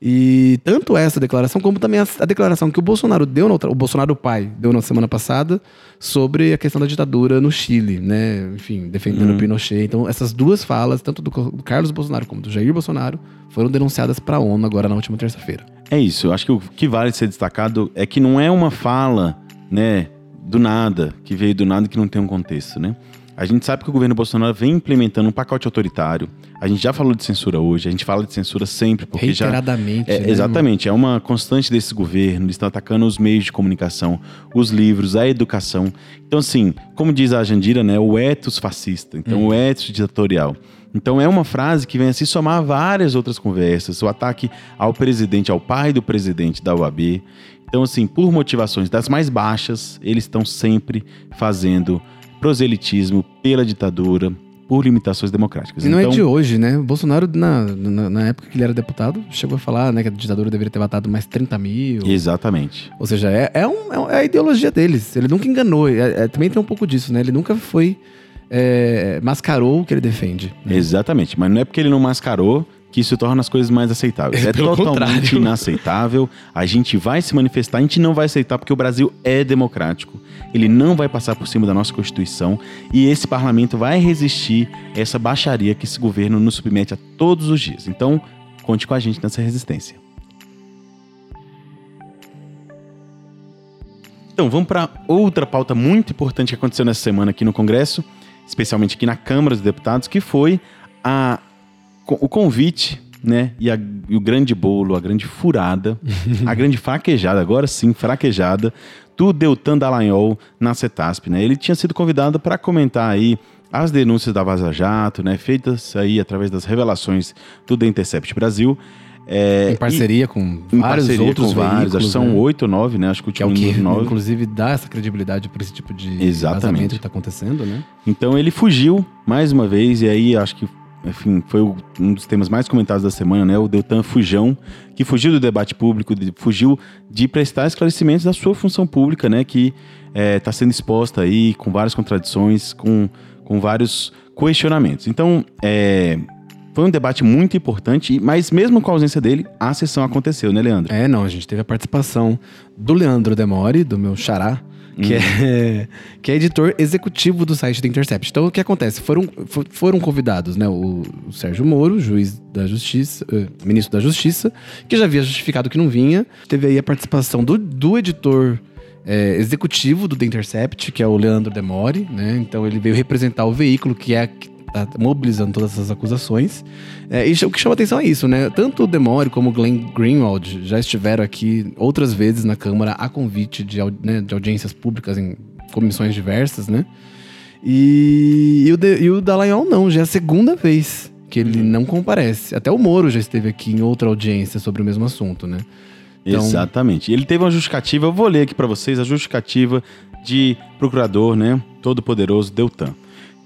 e tanto essa declaração, como também a, a declaração que o Bolsonaro deu, o Bolsonaro pai, deu na semana passada, sobre a questão da ditadura no Chile, né? Enfim, defendendo o Uhum. Pinochet. Então, essas duas falas, tanto do do Carlos Bolsonaro como do Jair Bolsonaro, foram denunciadas para a ONU agora na última terça-feira. É isso, eu acho que o que vale ser destacado é que não é uma fala, né, do nada, que veio do nada e que não tem um contexto, né? A gente sabe que o governo Bolsonaro vem implementando um pacote autoritário. A gente já falou de censura hoje, a gente fala de censura sempre, porque já Reiteradamente. É, né, exatamente, é uma constante desse governo. Eles estão atacando os meios de comunicação, os livros, a educação. Então, assim, como diz a Jandira, né, o ethos fascista, então o ethos ditatorial. Então é uma frase que vem a se somar a várias outras conversas. O ataque ao presidente, ao pai do presidente da UAB. Então, assim, por motivações das mais baixas, eles estão sempre fazendo proselitismo pela ditadura, por limitações democráticas. E não então, é de hoje, né? O Bolsonaro, na, na, na época que ele era deputado, chegou a falar né, que a ditadura deveria ter matado mais 30 mil. Exatamente. Ou seja, é, é, um- é um- é a ideologia deles. Ele nunca enganou. É- é- também tem um pouco disso, né? Ele nunca foi. é, mascarou o que ele defende. né? Exatamente, mas não é porque ele não mascarou que isso torna as coisas mais aceitáveis. É É, totalmente contrário. inaceitável. A gente vai se manifestar, a gente não vai aceitar porque o Brasil é democrático. Ele não vai passar por cima da nossa Constituição e esse parlamento vai resistir a essa baixaria que esse governo nos submete a todos os dias. Então, conte com a gente nessa resistência. Então, vamos para outra pauta muito importante que aconteceu nessa semana aqui no Congresso, especialmente aqui na Câmara dos Deputados, que foi a, o convite, né? E, a- e o grande bolo, a grande furada, a grande fraquejada, agora sim, fraquejada, do Deltan Dallagnol na CETASP, né? Ele tinha sido convidado para comentar aí as denúncias da Vaza Jato, né? Feitas aí através das revelações do The Intercept Brasil. É, Em parceria com e- em vários parceria outros com vários, veículos, são né? oito ou nove, né? Acho que o Que é o último que, nove. inclusive, dá essa credibilidade para esse tipo de Exatamente. vazamento que tá acontecendo, né? Então ele fugiu mais uma vez, e aí acho que, enfim, foi um dos temas mais comentados da semana, né? O Deltan Fujão, que fugiu do debate público, fugiu de prestar esclarecimentos da sua função pública, né? Que está sendo exposta aí com várias contradições, com, com vários questionamentos. Então, é, foi um debate muito importante, mas mesmo com a ausência dele, a sessão aconteceu, né, Leandro? É, não, a gente teve a participação do Leandro Demore, do meu xará, que, é, que é editor executivo do site da Intercept. Então, o que acontece? Foram, fo- foram convidados, né, o, o Sérgio Moro, juiz da Justiça, eh, ministro da Justiça, que já havia justificado que não vinha. Teve aí a participação do, do editor eh, executivo do The Intercept, que é o Leandro Demore, né? Então, ele veio representar o veículo que é que tá mobilizando todas essas acusações. É, e o que chama atenção é isso, né? Tanto o Demore como o Glenn Greenwald já estiveram aqui outras vezes na Câmara a convite de, né, de audiências públicas em comissões diversas, né? E, e o, de, e o Dallagnol não, já é a segunda vez que ele não comparece. Até o Moro já esteve aqui em outra audiência sobre o mesmo assunto, né? Então- Exatamente. Ele teve uma justificativa, eu vou ler aqui para vocês a justificativa de procurador, né, todo poderoso Deltan.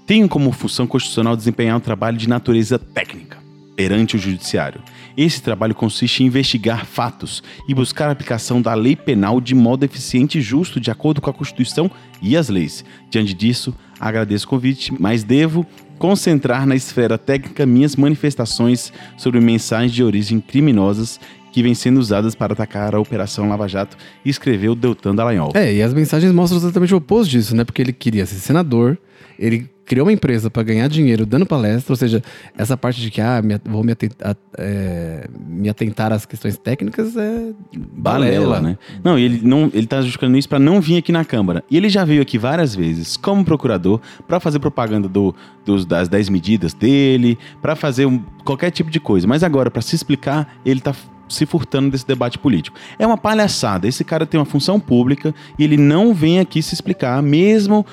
Tenho como função constitucional desempenhar um trabalho de natureza técnica perante o judiciário. Esse trabalho consiste em investigar fatos e buscar a aplicação da lei penal de modo eficiente e justo, de acordo com a Constituição e as leis. Diante disso, agradeço o convite, mas devo concentrar na esfera técnica minhas manifestações sobre mensagens de origem criminosas que vêm sendo usadas para atacar a Operação Lava Jato, escreveu Deltan Dallagnol. É, e as mensagens mostram exatamente o oposto disso, né? Porque ele queria ser senador, ele criou uma empresa pra ganhar dinheiro dando palestra, ou seja, essa parte de que, ah, me, vou me atentar, é, me atentar às questões técnicas é Balela, né? Não, ele não, ele tá justificando isso para não vir aqui na Câmara. E ele já veio aqui várias vezes como procurador para fazer propaganda do, dos, das 10 medidas dele, para fazer um- qualquer tipo de coisa. Mas agora, para se explicar, ele tá se furtando desse debate político. É uma palhaçada. Esse cara tem uma função pública e ele não vem aqui se explicar, mesmo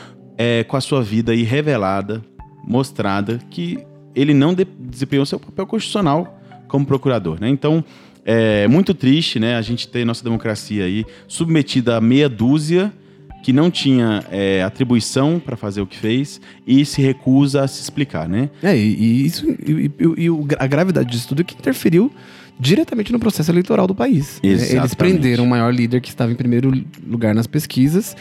é, com a sua vida aí revelada, mostrada, que ele não de- desempenhou seu papel constitucional como procurador, né? Então, é muito triste, né? A gente ter nossa democracia aí submetida a meia dúzia que não tinha é, atribuição para fazer o que fez e se recusa a se explicar, né? É, e, isso e, e- e a gravidade disso tudo é que interferiu diretamente no processo eleitoral do país. né? Eles Exatamente. prenderam o maior líder que estava em primeiro lugar nas pesquisas.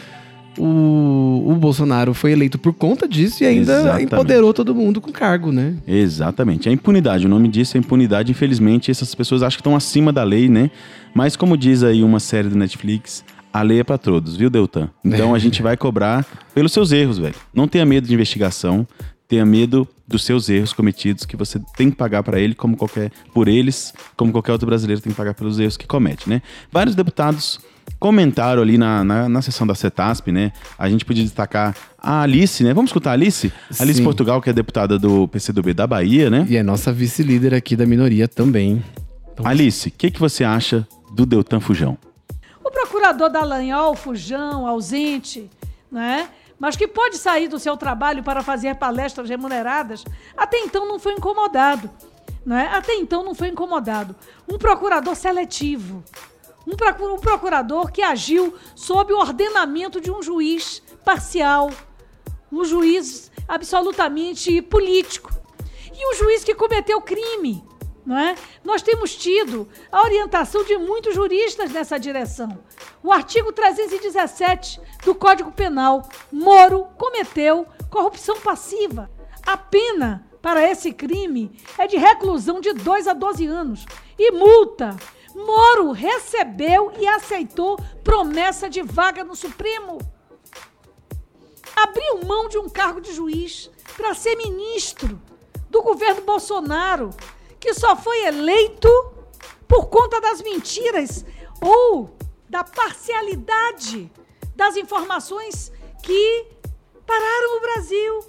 O, o Bolsonaro foi eleito por conta disso e ainda Exatamente. empoderou todo mundo com cargo, né? Exatamente. A impunidade, o nome disso é impunidade. Infelizmente, essas pessoas acham que estão acima da lei, né? Mas como diz aí uma série do Netflix, a lei é pra todos, viu, Deltan? Então a gente vai cobrar pelos seus erros, velho. Não tenha medo de investigação, tenha medo dos seus erros cometidos que você tem que pagar pra ele, como qualquer por eles, como qualquer outro brasileiro tem que pagar pelos erros que comete, né? Vários deputados comentaram ali na, na, na sessão da CETASP, né? A gente podia destacar a Alice, né? Vamos escutar a Alice? Alice Sim. Portugal, que é deputada do PCdoB da Bahia, né? E é nossa vice-líder aqui da minoria também. Então, Alice, o que, que você acha do Deltan Fujão? O procurador Dallagnol, fujão, ausente, né? mas que pode sair do seu trabalho para fazer palestras remuneradas, até então não foi incomodado. Né? Até então não foi incomodado. Um procurador seletivo. Um, procu- procurador que agiu sob o ordenamento de um juiz parcial. Um juiz absolutamente político. E um juiz que cometeu crime. Não é? Nós temos tido a orientação de muitos juristas nessa direção. O artigo 317 do Código Penal, Moro cometeu corrupção passiva. A pena para esse crime é de reclusão de 2 a 12 anos e multa. Moro recebeu e aceitou promessa de vaga no Supremo abriu mão de um cargo de juiz para ser ministro do governo Bolsonaro, que só foi eleito por conta das mentiras ou da parcialidade das informações que pararam o Brasil.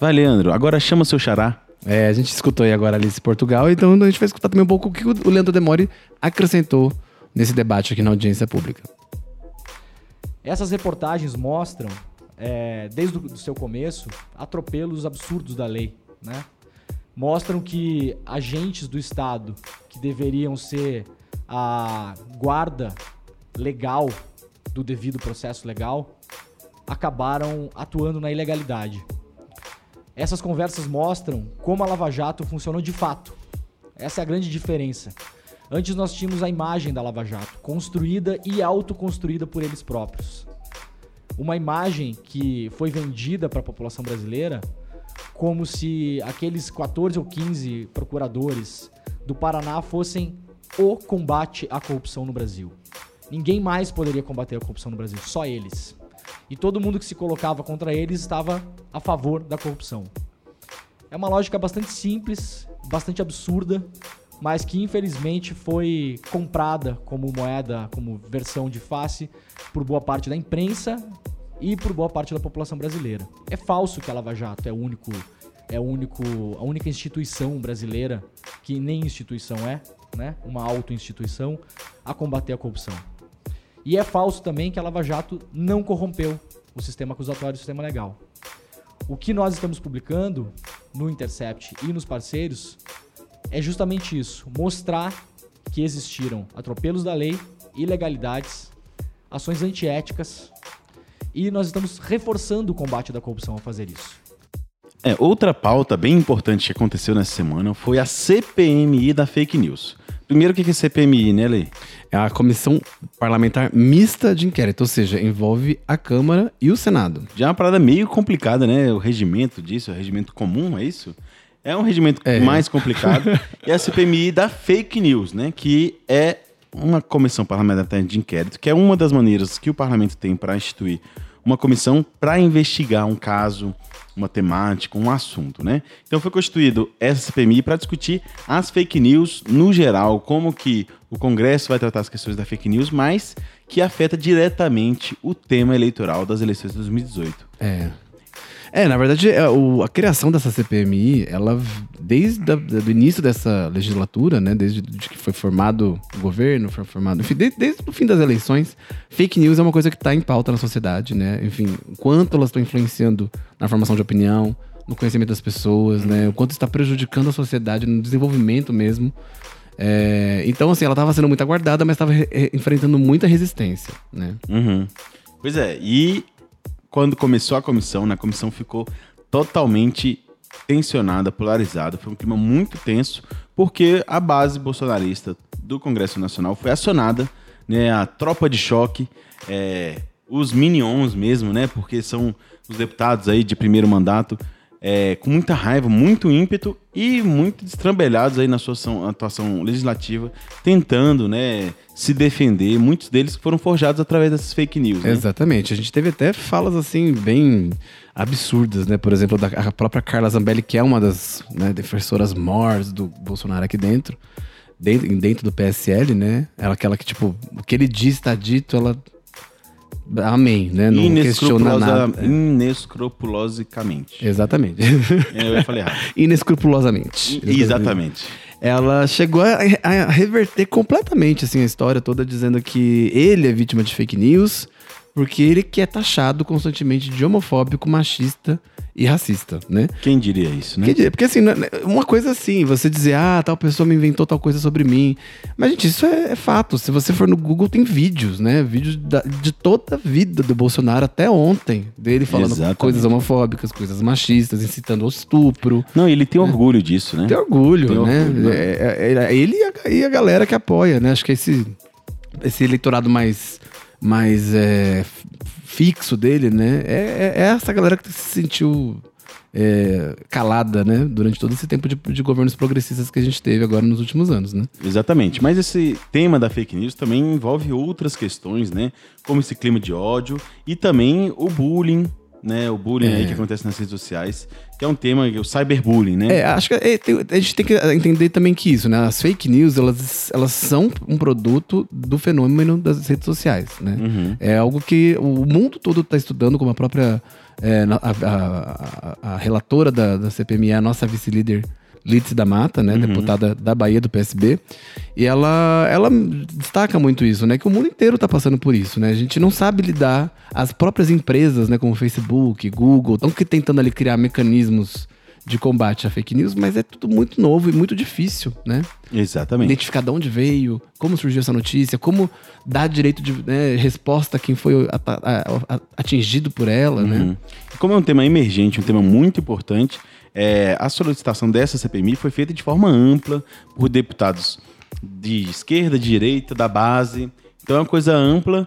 Vai, Leandro, agora chama seu xará. É, a gente escutou aí agora Alice Portugal, então a gente vai escutar também um pouco o que o Leandro Demore acrescentou nesse debate aqui na audiência pública. Essas reportagens mostram, é, desde o seu começo, atropelos absurdos da lei, né? Mostram que agentes do Estado, que deveriam ser a guarda legal do devido processo legal, acabaram atuando na ilegalidade. Essas conversas mostram como a Lava Jato funcionou de fato. Essa é a grande diferença. Antes nós tínhamos a imagem da Lava Jato, construída e autoconstruída por eles próprios. Uma imagem que foi vendida para a população brasileira como se aqueles 14 ou 15 procuradores do Paraná fossem o combate à corrupção no Brasil. Ninguém mais poderia combater a corrupção no Brasil, só eles. E todo mundo que se colocava contra eles estava a favor da corrupção. É uma lógica bastante simples, bastante absurda, mas que infelizmente foi comprada como moeda, como versão de face por boa parte da imprensa e por boa parte da população brasileira. É falso que a Lava Jato é o único é o único a única instituição brasileira que nem instituição é, né? Uma auto-instituição a combater a corrupção. E é falso também que a Lava Jato não corrompeu o sistema acusatório e o sistema legal. O que nós estamos publicando no Intercept e nos parceiros é justamente isso: mostrar que existiram atropelos da lei, ilegalidades, ações antiéticas e nós estamos reforçando o combate da corrupção ao fazer isso. É, outra pauta bem importante que aconteceu nessa semana foi a CPMI da fake news. Primeiro, o que é CPMI, né, Lei? É a Comissão Parlamentar Mista de Inquérito, ou seja, envolve a Câmara e o Senado. Já é uma parada meio complicada, né? O regimento disso, o regimento comum, é isso? É um regimento É. mais complicado. é a CPMI da fake news, né? Que é uma comissão parlamentar de inquérito, que é uma das maneiras que o parlamento tem para instituir uma comissão para investigar um caso, uma temática, um assunto, né? Então foi constituído essa CPMI para discutir as fake news no geral, como que o Congresso vai tratar as questões da fake news, mas que afeta diretamente o tema eleitoral das eleições de 2018. É. É, na verdade, é, o- a criação dessa CPMI, ela, desde o início dessa legislatura, né, desde de que foi formado o governo, foi formado, enfim, desde, desde o fim das eleições, fake news é uma coisa que está em pauta na sociedade, né, enfim, quanto elas estão influenciando na formação de opinião, no conhecimento das pessoas, né, o quanto está prejudicando a sociedade, no desenvolvimento mesmo. É, então, assim, ela estava sendo muito aguardada, mas estava enfrentando muita resistência, né. Uhum. Pois é, e quando começou a comissão, né, a comissão ficou totalmente tensionada, polarizada. Foi um clima muito tenso, porque a base bolsonarista do Congresso Nacional foi acionada, né, a tropa de choque, é, os minions mesmo, né, porque são os deputados aí de primeiro mandato, é, com muita raiva, muito ímpeto e muito destrambelhados aí na sua ação- atuação legislativa, tentando, né, se defender. Muitos deles foram forjados através dessas fake news. Né? Exatamente. A gente teve até falas assim, bem absurdas, né? Por exemplo, da própria Carla Zambelli, que é uma das né, defensoras mores do Bolsonaro aqui dentro, dentro, dentro do PSL, né? Ela aquela que, tipo, o que ele diz está dito, ela. Amém, né? Não questiona nada. Inescrupulosamente. Exatamente. É, eu falei errado. Inescrupulosamente. Exatamente. ela chegou a, a reverter completamente assim, a história toda, dizendo que ele é vítima de fake news, porque ele que é taxado constantemente de homofóbico, machista e racista, né? Quem diria isso, né? Dizer, Porque assim, né, uma coisa assim, você dizer, ah, tal pessoa me inventou tal coisa sobre mim. Mas, gente, isso é, é fato. Se você for no Google, tem vídeos, né? Vídeos da- de toda a vida do Bolsonaro até ontem. Dele falando Exatamente. coisas homofóbicas, coisas machistas, incitando ao estupro. Não, ele tem orgulho disso, né? Tem orgulho, Tem né? orgulho, né? É, é- é ele e a, e a galera que apoia, né? Acho que esse, esse eleitorado mais, mais é, fixo dele, né? É, é- é essa galera que se sentiu é, calada, né? Durante todo esse tempo de, de governos progressistas que a gente teve agora nos últimos anos, né? Exatamente. Mas esse tema da fake news também envolve outras questões, né? Como esse clima de ódio e também o bullying, né? O bullying aí que acontece nas redes sociais, que é um tema, o cyberbullying, né? É, acho que é, a gente tem que entender também que isso, né? As fake news, elas, elas são um produto do fenômeno das redes sociais, né? Uhum. É algo que o mundo todo está estudando, como a própria é, a, a- a- a relatora da, da CPMI, a nossa vice-líder Lídice da Mata, né, deputada da Bahia do PSB, e ela, ela destaca muito isso, né, que o mundo inteiro está passando por isso, né, a gente não sabe lidar, as próprias empresas, né, como Facebook, Google, estão que tentando ali criar mecanismos de combate à fake news, mas é tudo muito novo e muito difícil, né? Exatamente. identificar de onde veio, como surgiu essa notícia, como dar direito de né, resposta a quem foi atingido por ela, né? Uhum. Como é um tema emergente, um tema muito importante, é, a solicitação dessa CPMI foi feita de forma ampla por deputados de esquerda, de direita, da base. Então é uma coisa ampla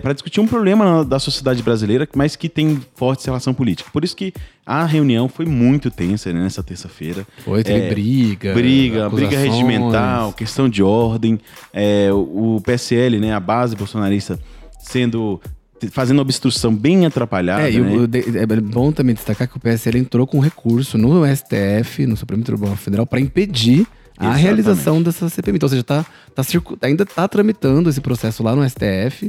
para discutir um problema da sociedade brasileira, mas que tem forte relação política. Por isso que a reunião foi muito tensa né, nessa terça-feira. Foi, teve É, briga, briga, briga acusações. regimental, questão de ordem, é, o o PSL, né, a base bolsonarista, sendo fazendo obstrução bem atrapalhada. É, né? o- de- é bom também destacar que o PSL entrou com recurso no STF, no Supremo Tribunal Federal, para impedir a Exatamente. realização dessa CPMI. Então, ou seja, tá, tá circu- ainda está tramitando esse processo lá no STF.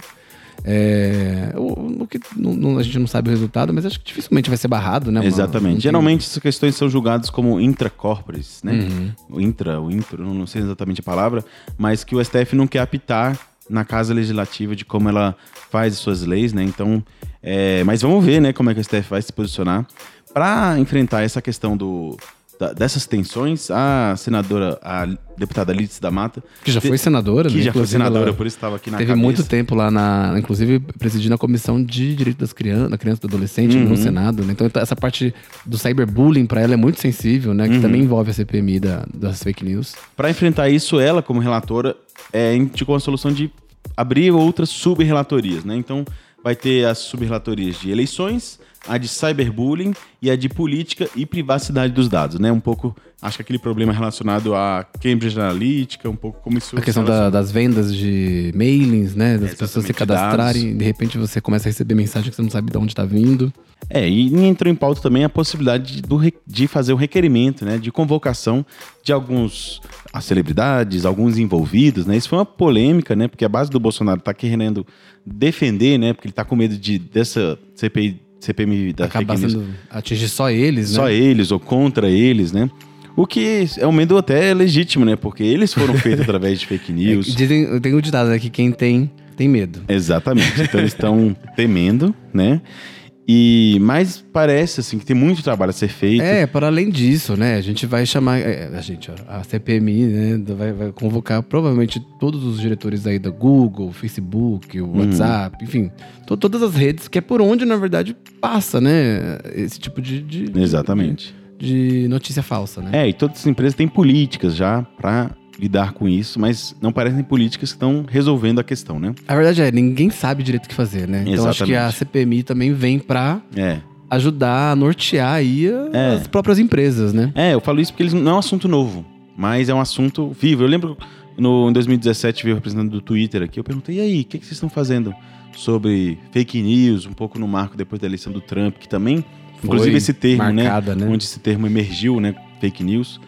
É, o, o que não- não- a gente não sabe o resultado, mas acho que dificilmente vai ser barrado, né? Uma- Exatamente. Geralmente essas questões são julgadas como intracorporis, né? Uhum. O intra, o intro, não sei exatamente a palavra, mas que o STF não quer apitar na casa legislativa de como ela faz as suas leis, né? Então, é, mas vamos ver, né, como é que o STF vai se posicionar para enfrentar essa questão do da- dessas tensões. A senadora, a deputada Lídice da Mata, Que já te- foi senadora, que né? já foi Inclusive, senadora, ela por isso estava aqui na Teve cabeça. muito tempo lá na. Inclusive, presidindo a comissão de direito das crianças, da criança e do adolescente Uhum. no Senado, né? Então, essa parte do cyberbullying pra ela é muito sensível, né? Uhum. Que também envolve a CPMI da- das fake news. Para enfrentar isso, ela, como relatora, é, indicou a solução de abrir outras sub-relatorias, né? Então, vai ter as sub-relatorias de eleições, a de cyberbullying e a de política e privacidade dos dados, né? Um pouco, acho que aquele problema relacionado a Cambridge Analytica, um pouco como isso... A questão da- das vendas de mailings, né? Das É, pessoas se cadastrarem, de repente você começa a receber mensagem que você não sabe de onde tá vindo. É, e entrou em pauta também a possibilidade do re- de fazer um requerimento, né, de convocação de alguns as celebridades, alguns envolvidos, né? Isso foi uma polêmica, né? Porque a base do Bolsonaro tá querendo defender, né? Porque ele tá com medo de dessa CPI, CPMI da Acabar fake news, atingir só eles, né? só eles ou contra eles, né? O que é um medo até legítimo, né? Porque eles foram feitos através de fake É, news. dizem, tem o ditado né, que quem tem, tem medo. Exatamente. Então eles estão temendo, né? E mas parece assim que tem muito trabalho a ser feito. É, para além disso, né? A gente vai chamar. é, a gente, a CPMI, né? Vai, vai convocar provavelmente todos os diretores aí da Google, Facebook, o WhatsApp, enfim, to- todas as redes, que é por onde, na verdade, passa, né? Esse tipo de. de- Exatamente. De, de notícia falsa, né? É, e todas as empresas têm políticas já pra lidar com isso, mas não parecem políticas que estão resolvendo a questão, né? A verdade é, ninguém sabe direito o que fazer, né? Então acho que a Exatamente. CPMI também vem pra É. ajudar a nortear aí É. as próprias empresas, né? É, eu falo isso porque eles não é um assunto novo, mas é um assunto vivo. Eu lembro no, em 2017 veio o representante do Twitter aqui, eu perguntei, e aí, o que, que vocês estão fazendo sobre fake news, um pouco no marco depois da eleição do Trump, que também, inclusive Foi esse termo, marcada, né, né? onde esse termo emergiu, né, fake news.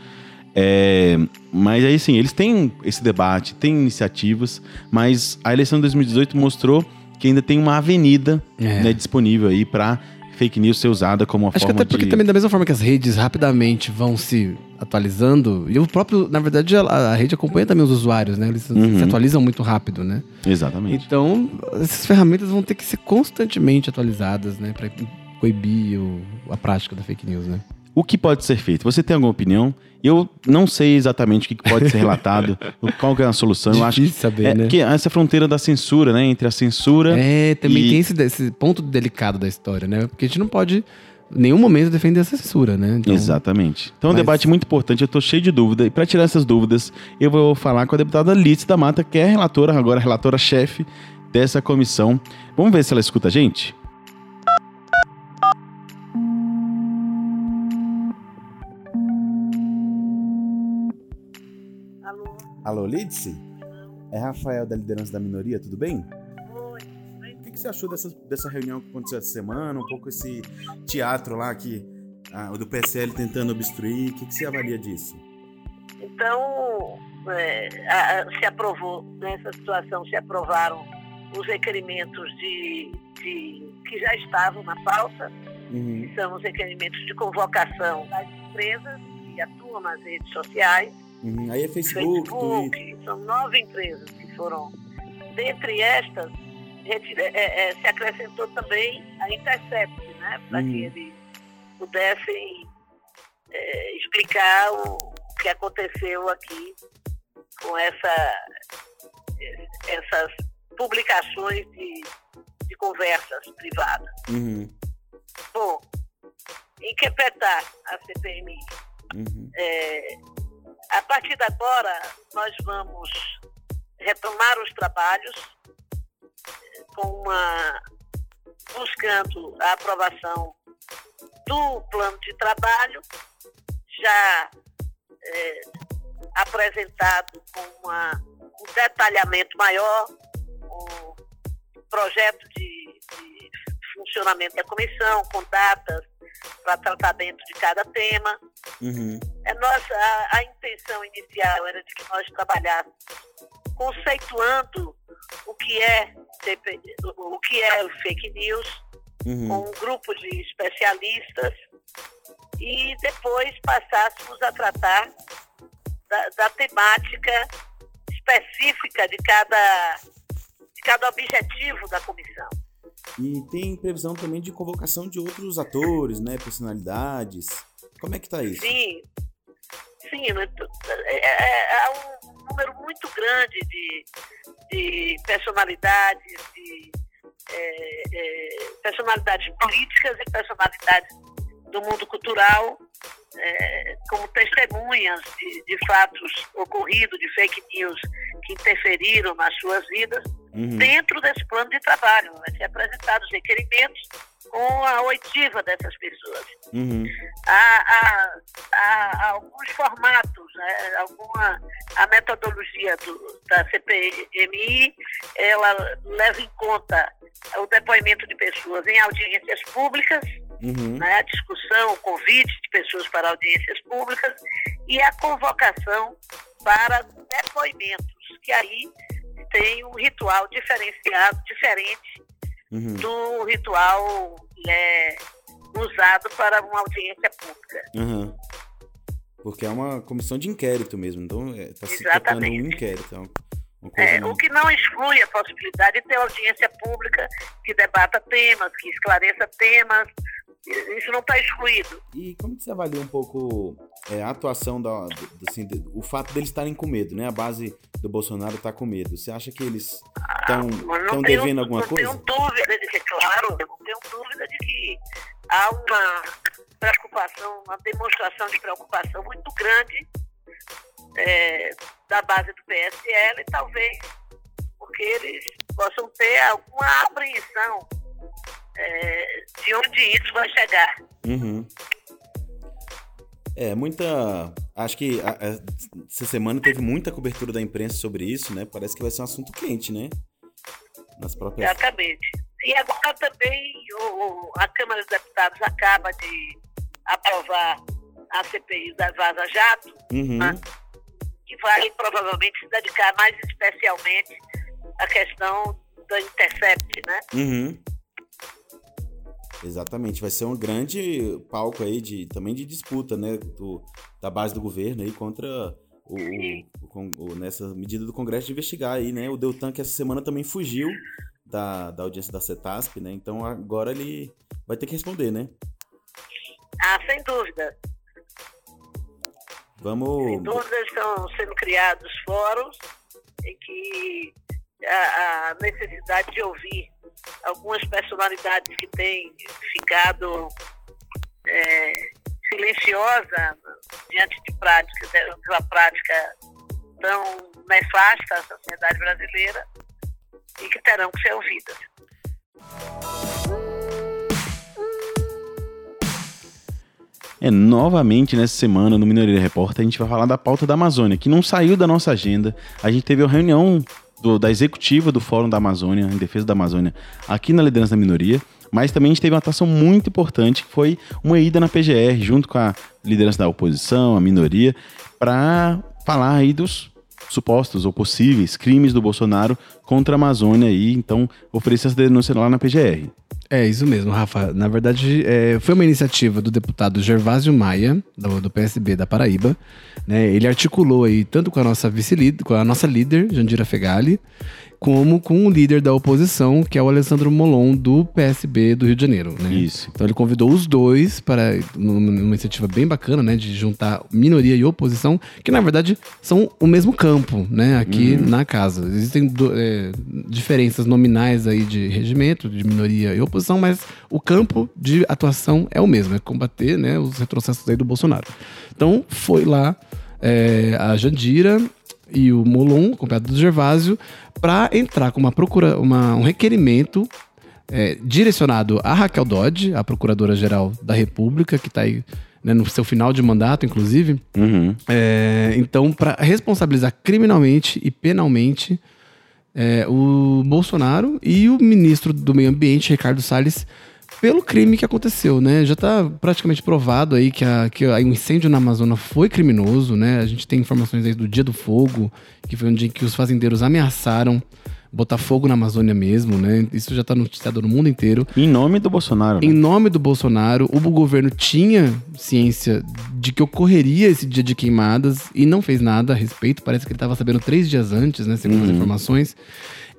É, mas aí sim, eles têm esse debate, têm iniciativas, mas a eleição de 2018 mostrou que ainda tem uma avenida É. né, disponível aí para fake news ser usada como uma Acho que forma até porque de... também da mesma forma que as redes rapidamente vão se atualizando, e o próprio, na verdade, a, a rede acompanha também os usuários, né? Eles Uhum. se atualizam muito rápido, né? Exatamente. Então, essas ferramentas vão ter que ser constantemente atualizadas, né? Pra coibir o- a prática da fake news, né? O que pode ser feito? Você tem alguma opinião? Eu não sei exatamente o que pode ser relatado, qual que é a solução. Eu acho que Difícil saber, é, né? que essa fronteira da censura, né? Entre a censura. É, também E- tem esse, esse ponto delicado da história, né? Porque a gente não pode, em nenhum momento, defender a censura, né? Então, Exatamente. Então é um Mas- debate muito importante, eu tô cheio de dúvida. E para tirar essas dúvidas, eu vou falar com a deputada Liz da Mata, que é relatora, agora relatora-chefe dessa comissão. Vamos ver se ela escuta a gente? Alô, Lidice? É Rafael da liderança da minoria, tudo bem? oi. O que, que você achou dessa, dessa reunião que aconteceu essa semana? Um pouco esse teatro lá que ah, o do PSL tentando obstruir. O que, que você avalia disso? Então, é, a- a- se aprovou, nessa situação, se aprovaram os requerimentos de, de- que já estavam na pauta, que são os requerimentos de convocação das empresas que atuam nas redes sociais, Aí é Facebook, Twitter. Facebook, são nove empresas que foram. Dentre estas, retira- é, é, se acrescentou também a Intercept, né, para Uhum. que eles pudessem é, explicar o que aconteceu aqui com essa, essas publicações de, de conversas privadas. Uhum, Bom, interpretar a CPMI uhum, é, a partir de agora, nós vamos retomar os trabalhos com uma, buscando a aprovação do plano de trabalho, já eh, apresentado com uma- um detalhamento maior, um projeto de, de funcionamento da comissão, com datas para tratamento de cada tema. uhum, É nossa, a, a intenção inicial era de que nós trabalhássemos conceituando o que é o que é o fake news uhum. com um grupo de especialistas e depois passássemos a tratar da, da temática específica de cada de cada objetivo da comissão. E tem previsão também de convocação de outros atores, né? Personalidades. Como é que tá isso? Sim, sim, né, é, é- é um número muito grande de, de personalidades, de é, é, personalidades políticas e personalidades do mundo cultural, é, como testemunhas de, de fatos ocorridos, de fake news que interferiram nas suas vidas, Uhum, dentro desse plano de trabalho. Vai ser apresentados requerimentos com a oitiva dessas pessoas uhum, há, há- há alguns formatos, né? Alguma, a metodologia do- da CPMI, ela leva em conta o depoimento de pessoas em audiências públicas, uhum, né? a discussão, o convite de pessoas para audiências públicas e a convocação para depoimentos, que aí tem um ritual diferenciado, diferente uhum. do ritual é, usado para uma audiência pública. Uhum. Porque é uma comissão de inquérito mesmo, então é, tá se tratando um inquérito. É uma, uma É, o que não exclui a possibilidade de ter audiência pública que debata temas, que esclareça temas. Isso não está excluído. E como que você avalia um pouco é, a atuação da, assim, o fato deles estarem com medo, né? A base do Bolsonaro tá com medo. Você acha que eles estão não tenho- devendo alguma não coisa? tenho dúvida de que, claro, eu não tenho dúvida de que há uma, preocupação, uma demonstração de preocupação muito grande é, da base do PSL, talvez porque eles possam ter alguma apreensão é, de onde isso vai chegar. Uhum. É, muita. Acho que a- a- essa semana teve muita cobertura da imprensa sobre isso, né? Parece que vai ser um assunto quente, né? Nas próprias. Exatamente. E agora também o- a Câmara dos Deputados acaba de aprovar a CPI da Vaza Jato, Uhum. né, que vai provavelmente se dedicar mais especialmente à questão do Intercept, né? Uhum. Exatamente, vai ser um grande palco aí de também de disputa, né, do, da base do governo aí contra o, o- o nessa medida do Congresso de investigar aí, né? O Deltan que essa semana também fugiu da, da audiência da CETASP, né? Então agora ele vai ter que responder, né? Ah, sem dúvida. Vamos. Sem dúvida estão sendo criados fóruns em que a, a necessidade de ouvir algumas personalidades que têm ficado é, silenciosa diante de práticas, de uma prática tão nefasta à sociedade brasileira e que terão que ser ouvidas. É, novamente nessa semana no Minoria Repórter a gente vai falar da pauta da Amazônia, que não saiu da nossa agenda. A gente teve a reunião do- da executiva do Fórum da Amazônia, em defesa da Amazônia, aqui na liderança da minoria, mas também a gente teve uma atuação muito importante, que foi uma ida na PGR, junto com a liderança da oposição, a minoria, para falar aí dos supostos ou possíveis crimes do Bolsonaro contra a Amazônia e então oferecer essa denúncia lá na PGR. É, isso mesmo, Rafa. Na verdade, é, foi uma iniciativa do deputado Gervásio Maia, do, do PSB da Paraíba. Né? Ele articulou aí tanto com a nossa vice-líder, com a nossa líder, Jandira Fegali, como com o líder da oposição, que é o Alessandro Molon, do PSB do Rio de Janeiro. Né? Isso. Então ele convidou os dois para numa numa iniciativa bem bacana, né, de juntar minoria e oposição, que na verdade são o mesmo campo, né, aqui na casa. Existem do- é, diferenças nominais aí de regimento, de minoria e oposição, mas o campo de atuação é o mesmo, é combater, né, os retrocessos aí do Bolsonaro. Então foi lá é, a Jandira e o Molon, acompanhado do Gervásio, para entrar com uma procura, uma, um requerimento é, direcionado a Raquel Dodge, a Procuradora-Geral da República, que está aí né, no seu final de mandato, inclusive. Uhum. É, então, para responsabilizar criminalmente e penalmente é, o Bolsonaro e o ministro do Meio Ambiente, Ricardo Salles, pelo crime que aconteceu, né? Já está praticamente provado aí que, a, que o incêndio na Amazônia foi criminoso, né? A gente tem informações aí do Dia do Fogo, que foi um dia em que os fazendeiros ameaçaram botar fogo na Amazônia mesmo, né? Isso já está noticiado no mundo inteiro. Em nome do Bolsonaro. Em né? nome do Bolsonaro, o governo tinha ciência de que ocorreria esse dia de queimadas e não fez nada a respeito. Parece que ele estava sabendo três dias antes, né? Segundo as informações.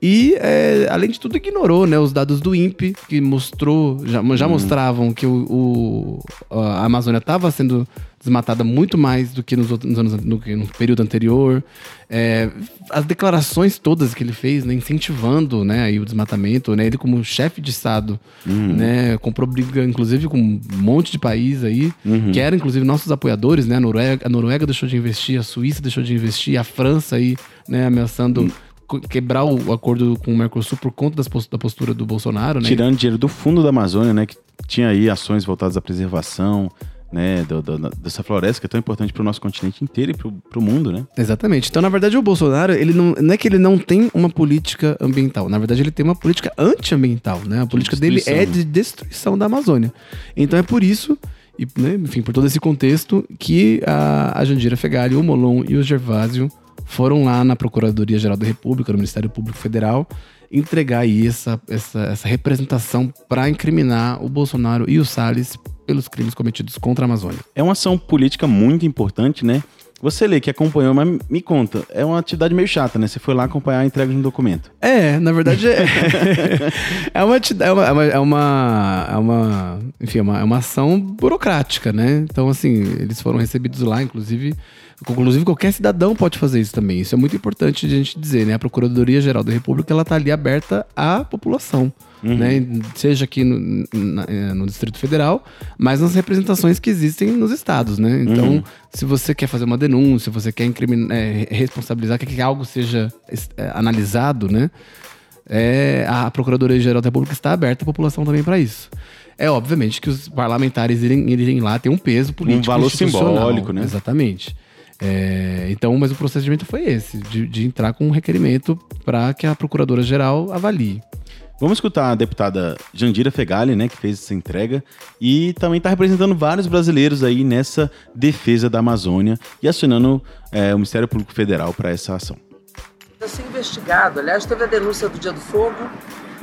E, é, além de tudo, ignorou né, os dados do INPE, que mostrou, já, já mostravam que o, o- a Amazônia estava sendo desmatada muito mais do que nos nos anos que no período anterior. É, as declarações todas que ele fez, né, incentivando né, aí o desmatamento, né, ele como chefe de Estado, né, comprou briga, inclusive, com um monte de país aí, que eram, inclusive, nossos apoiadores, né, a Noruega, a Noruega deixou de investir, a Suíça deixou de investir, a França aí, né, ameaçando co- quebrar o acordo com o Mercosul por conta da postura do Bolsonaro, né? Tirando dinheiro do fundo da Amazônia, né? Que tinha aí ações voltadas à preservação, né? do- do- dessa floresta que é tão importante para o nosso continente inteiro e para o mundo, né? Exatamente. Então, na verdade, o Bolsonaro, ele não, não é que ele não tem uma política ambiental. Na verdade, ele tem uma política antiambiental, né? A política dele é de destruição da Amazônia. Então, é por isso, e, né, enfim, por todo esse contexto, que a, a Jandira Fegali, o Molon e o Gervásio foram lá na Procuradoria-Geral da República, no Ministério Público Federal, entregar aí essa, essa, essa representação para incriminar o Bolsonaro e o Salles pelos crimes cometidos contra a Amazônia. É uma ação política muito importante, né? Você lê que acompanhou, mas me conta, é uma atividade meio chata, né? Você foi lá acompanhar a entrega de um documento. É, na verdade é. é, uma, é, uma, é, uma, é uma. é uma- Enfim, é uma, é uma ação burocrática, né? Então, assim, eles foram recebidos lá, inclusive. Inclusive, qualquer cidadão pode fazer isso também. Isso é muito importante de a gente dizer, né? A Procuradoria-Geral da República, ela tá ali aberta à população. né? Seja aqui no, na- eh, no Distrito Federal, mas nas representações que existem nos estados, né? Então, se você quer fazer uma denúncia, você quer eh, responsabilizar, quer que algo seja eh, analisado, né? É, a Procuradoria-Geral da República está aberta à população também para isso. É obviamente que os parlamentares irem, irem lá tem um peso político. valor institucional. simbólico, né? Exatamente. É, então, mas o procedimento foi esse, de, de entrar com um requerimento para que a Procuradora-Geral avalie. Vamos escutar a deputada Jandira Fegali, né, que fez essa entrega e também está representando vários brasileiros aí nessa defesa da Amazônia e acionando é, o Ministério Público Federal para essa ação. Está sendo investigado. Aliás, teve a denúncia do Dia do Fogo,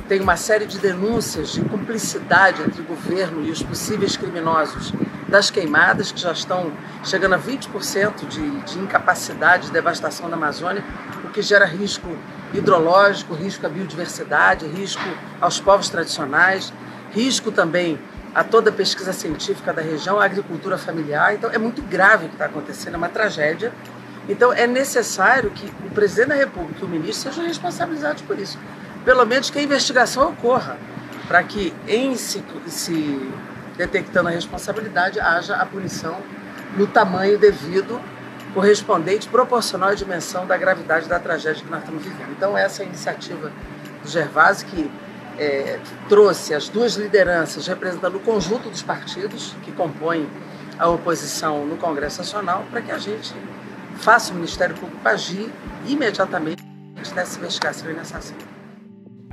tem uma série de denúncias de cumplicidade entre o governo e os possíveis criminosos das queimadas, que já estão chegando a 20% de, de incapacidade de devastação da Amazônia, o que gera risco hidrológico, risco à biodiversidade, risco aos povos tradicionais, risco também a toda a pesquisa científica da região, a agricultura familiar. Então, é muito grave o que está acontecendo, é uma tragédia. Então é necessário que o presidente da República e o ministro sejam responsabilizados por isso. Pelo menos que a investigação ocorra, para que, em se, se detectando a responsabilidade, haja a punição no tamanho devido, correspondente, proporcional à dimensão da gravidade da tragédia que nós estamos vivendo. Então essa é a iniciativa do Gervásio que é, trouxe as duas lideranças representando o conjunto dos partidos que compõem a oposição no Congresso Nacional para que a gente faça o Ministério Público agir imediatamente nessa investigação e nessa ação.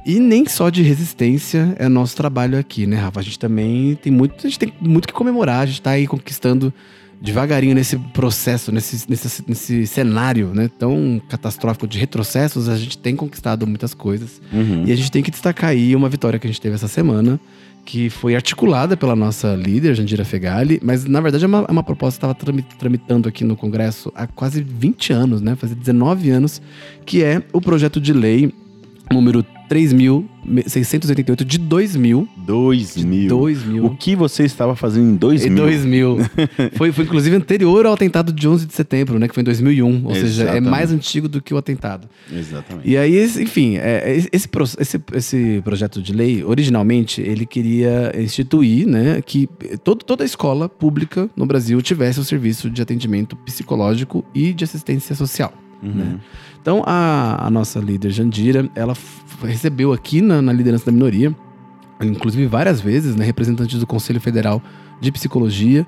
E nem só de resistência é nosso trabalho aqui, né, Rafa? A gente também tem muito, a gente tem muito que comemorar, a gente tá aí conquistando devagarinho nesse processo, nesse, nesse, nesse cenário né, tão catastrófico de retrocessos, a gente tem conquistado muitas coisas. Uhum. E a gente tem que destacar aí uma vitória que a gente teve essa semana, que foi articulada pela nossa líder, Jandira Fegali, mas na verdade é uma, é uma proposta que estava tramitando aqui no Congresso há quase 20 anos, né? Fazia 19 anos, que é o projeto de lei número 3.688 de 2000. 2000. 2000. O que você estava fazendo em 2000? Em 2000. foi, foi inclusive anterior ao atentado de 11 de setembro, né? Que foi em 2001. Ou seja, é Exatamente. mais antigo do que o atentado. Exatamente. E aí, enfim, é, é, esse, esse, esse projeto de lei, originalmente, ele queria instituir, né, que todo, toda escola pública no Brasil tivesse o serviço de atendimento psicológico e de assistência social. né? Então, a, a nossa líder Jandira, ela recebeu aqui na, na liderança da minoria, inclusive várias vezes, né, representantes do Conselho Federal de Psicologia.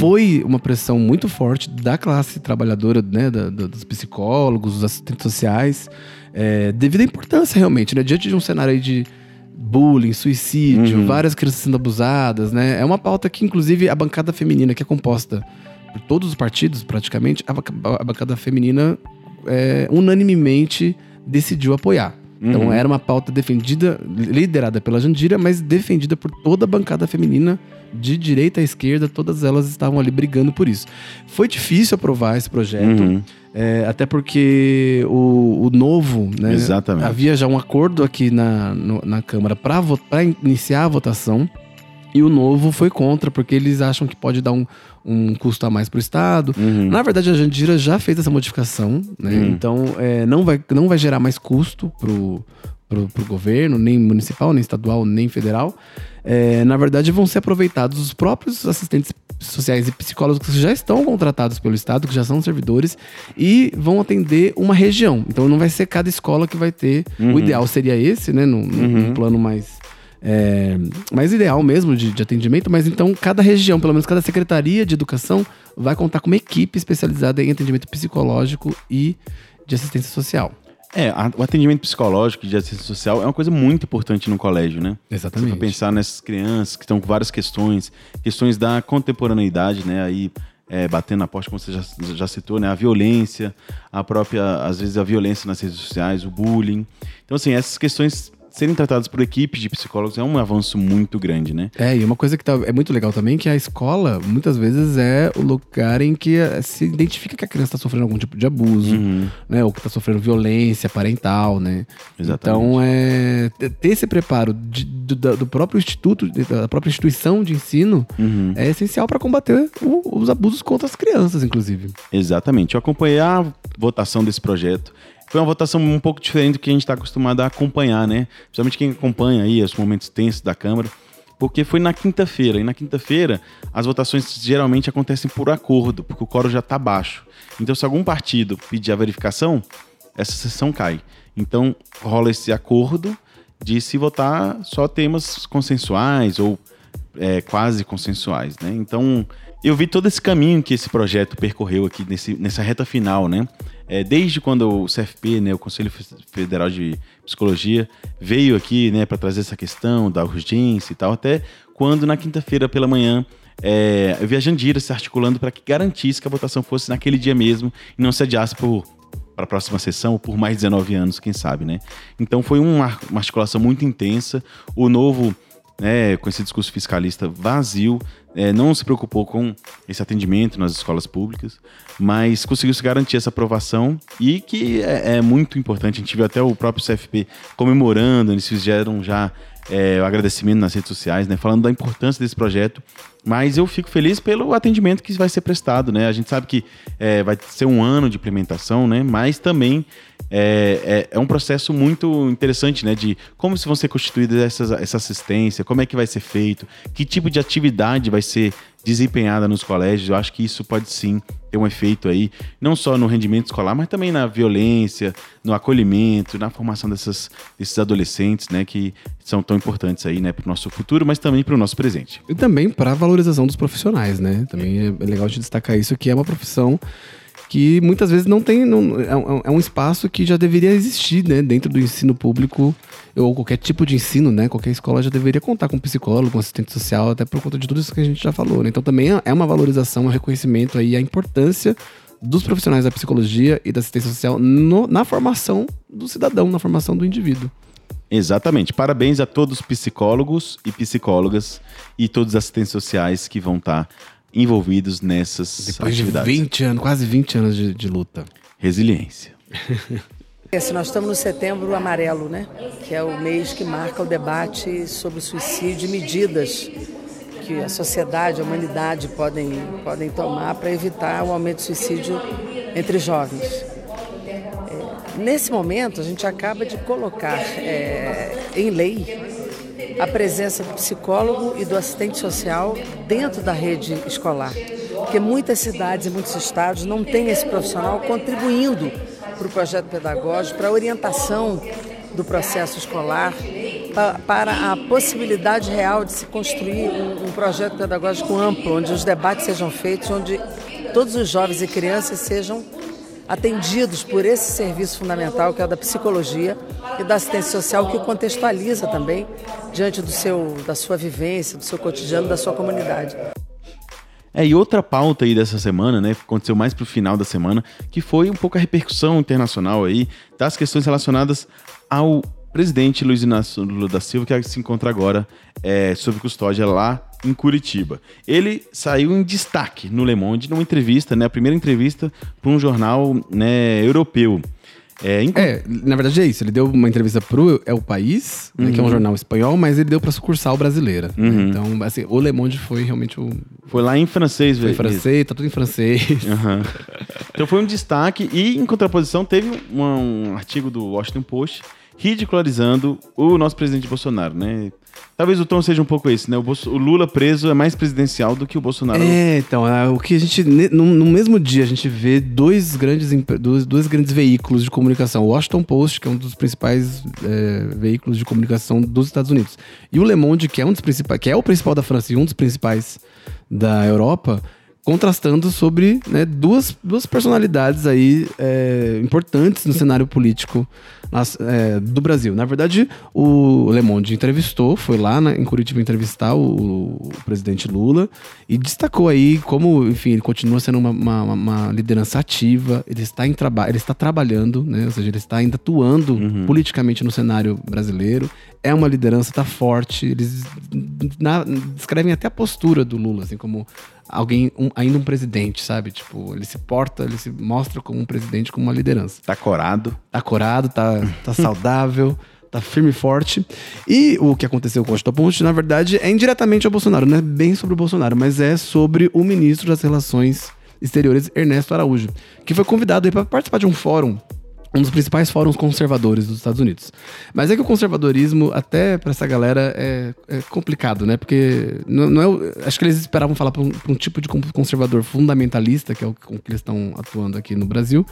Foi uma pressão muito forte da classe trabalhadora, né, da- da- dos psicólogos, dos assistentes sociais, é, devido à importância realmente, né, diante de um cenário aí de bullying, suicídio, Uhum. várias crianças sendo abusadas, né, é uma pauta que inclusive a bancada feminina, que é composta por todos os partidos praticamente, a, a bancada feminina é, unanimemente decidiu apoiar. Então Uhum. era uma pauta defendida, liderada pela Jandira, mas defendida por toda a bancada feminina, de direita a esquerda, todas elas estavam ali brigando por isso. Foi difícil aprovar esse projeto, Uhum. é, até porque o, o novo, né? Exatamente. Havia já um acordo aqui na, no- na Câmara para iniciar a votação. E o novo foi contra, porque eles acham que pode dar um, um custo a mais para o Estado. Uhum. Na verdade, a Jandira já fez essa modificação, né? Hum. Então, é, não, vai, não vai gerar mais custo pro, pro, pro governo, nem municipal, nem estadual, nem federal. É, na verdade, vão ser aproveitados os próprios assistentes sociais e psicólogos que já estão contratados pelo Estado, que já são servidores, e vão atender uma região. Então, não vai ser cada escola que vai ter. O ideal seria esse, né? Num, num plano mais é, mais ideal mesmo de, de atendimento, mas então cada região, pelo menos cada secretaria de educação, vai contar com uma equipe especializada em atendimento psicológico e de assistência social. É, a- o atendimento psicológico e de assistência social é uma coisa muito importante no colégio, né? Exatamente. Você pensar nessas crianças que estão com várias questões, questões da contemporaneidade, né? Aí, é, batendo na porta, como você já, já citou, né? A violência, a própria, às vezes, a violência nas redes sociais, o bullying. Então, assim, essas questões serem tratadas por equipes de psicólogos é um avanço muito grande, né? É, e uma coisa que tá- é muito legal também, que a escola, muitas vezes, é o lugar em que eh, se identifica que a criança está sofrendo algum tipo de abuso, né? Ou que está sofrendo violência parental, né? Exatamente. Então, é, ter- esse preparo de- do, do próprio instituto, da própria instituição de ensino, Uhum. é essencial para combater o- os abusos contra as crianças, inclusive. Exatamente. Eu acompanhei a votação desse projeto. Foi uma votação um pouco diferente do que a gente está acostumado a acompanhar, né? Principalmente quem acompanha aí os momentos tensos da Câmara, porque foi na quinta-feira. E na quinta-feira, as votações geralmente acontecem por acordo, porque o quórum já está baixo. Então, se algum partido pedir a verificação, essa sessão cai. Então, rola esse acordo de se votar só temas consensuais ou é, quase consensuais, né? Então, eu vi todo esse caminho que esse projeto percorreu aqui nesse, nessa reta final, né? É, desde quando o CFP, né, o Conselho Federal de Psicologia, veio aqui, né, para trazer essa questão da urgência e tal, até quando na quinta-feira pela manhã é, eu vi a Jandira se articulando para que garantisse que a votação fosse naquele dia mesmo e não se adiasse por para a próxima sessão ou por mais 19 anos, quem sabe, né? Então foi uma, uma articulação muito intensa. O novo né, com esse discurso fiscalista vazio, é, não se preocupou com esse atendimento nas escolas públicas, mas conseguiu se garantir essa aprovação e que é, é muito importante. A gente viu até o próprio CFP comemorando, eles fizeram já é, o agradecimento nas redes sociais, né, falando da importância desse projeto. Mas eu fico feliz pelo atendimento que vai ser prestado, né? A gente sabe que é, vai ser um ano de implementação, né? Mas também é, é, é, um processo muito interessante, né? De como vão ser constituídas essa, essa assistência, como é que vai ser feito, que tipo de atividade vai ser desempenhada nos colégios. Eu acho que isso pode sim ter um efeito aí, não só no rendimento escolar, mas também na violência, no acolhimento, na formação dessas, desses adolescentes, né? Que são tão importantes aí, né? Para o nosso futuro, mas também para o nosso presente. E também para a valorização dos profissionais, né? Também é legal de destacar isso, que é uma profissão que muitas vezes não tem. Não, é, é, um espaço que já deveria existir, né? Dentro do ensino público, ou qualquer tipo de ensino, né? Qualquer escola já deveria contar com psicólogo, com assistente social, até por conta de tudo isso que a gente já falou, né? Então também é uma valorização, um reconhecimento aí, a importância dos profissionais da psicologia e da assistência social no, na formação do cidadão, na formação do indivíduo. Exatamente. Parabéns a todos os psicólogos e psicólogas e todos os assistentes sociais que vão estar envolvidos nessas Depois atividades. de 20 anos, quase 20 anos de, de luta. Resiliência. Esse, nós estamos no setembro amarelo, né? Que é o mês que marca o debate sobre o suicídio e medidas que a sociedade, a humanidade podem, podem tomar para evitar o aumento do suicídio entre jovens. É, nesse momento, a gente acaba de colocar é, em lei a presença do psicólogo e do assistente social dentro da rede escolar. Porque muitas cidades e muitos estados não têm esse profissional contribuindo para o projeto pedagógico, para a orientação do processo escolar, para a possibilidade real de se construir um, projeto pedagógico amplo, onde os debates sejam feitos, onde todos os jovens e crianças sejam atendidos por esse serviço fundamental que é o da psicologia e da assistência social que o contextualiza também diante do seu, da sua vivência, do seu cotidiano, da sua comunidade. É, e outra pauta aí dessa semana, né, aconteceu mais pro final da semana, que foi um pouco a repercussão internacional aí das questões relacionadas ao presidente Luiz Inácio Lula da Silva, que se encontra agora é, sob custódia lá em Curitiba. Ele saiu em destaque no Le Monde, numa entrevista, né, a primeira entrevista para um jornal né, europeu. É, é, na verdade é isso. Ele deu uma entrevista pro É o País, uhum. né, que é um uhum. jornal espanhol, mas ele deu pra sucursal brasileira. Né? Uhum. Né? Então, assim, o Le Monde foi realmente o. Foi lá em francês, velho. Foi em francês, tá tudo em francês. Uhum. então foi um destaque. E em contraposição, teve um, um artigo do Washington Post ridicularizando o nosso presidente Bolsonaro, né? Talvez o tom seja um pouco esse, né? O, Bolso o, Lula preso é mais presidencial do que o Bolsonaro. É, então, é, o que a gente. No, no, mesmo dia, a gente vê dois grandes, dois, dois, grandes veículos de comunicação. O Washington Post, que é um dos principais é, veículos de comunicação dos Estados Unidos. E o Le Monde, que é um dos principais, que é o principal da França e um dos principais da Europa contrastando sobre né, duas, duas personalidades aí é, importantes no cenário político nas, é, do Brasil. Na verdade, o Le Monde entrevistou, foi lá na, em Curitiba entrevistar o, o, presidente Lula e destacou aí como, enfim, ele continua sendo uma, uma, uma liderança ativa, ele está em trabalho, ele está trabalhando, né, ou seja, ele está ainda atuando uhum. politicamente no cenário brasileiro. É uma liderança, está forte. Eles na, descrevem até a postura do Lula, assim, como alguém, um, ainda um presidente, sabe? Tipo, ele se porta, ele se mostra como um presidente, como uma liderança. Tá corado. Tá corado, tá, tá saudável. tá firme e forte. E o que aconteceu com o Ponte, na verdade, é indiretamente ao Bolsonaro. Não é bem sobre o Bolsonaro, mas é sobre o ministro das Relações Exteriores, Ernesto Araújo, que foi convidado para participar de um fórum um dos principais fóruns conservadores dos Estados Unidos. Mas é que o conservadorismo, até pra essa galera, é, é complicado, né? Porque não, não é. o- Acho que eles esperavam falar pra um, um tipo de con- conservador fundamentalista, que é o com que eles estão atuando aqui no Brasil.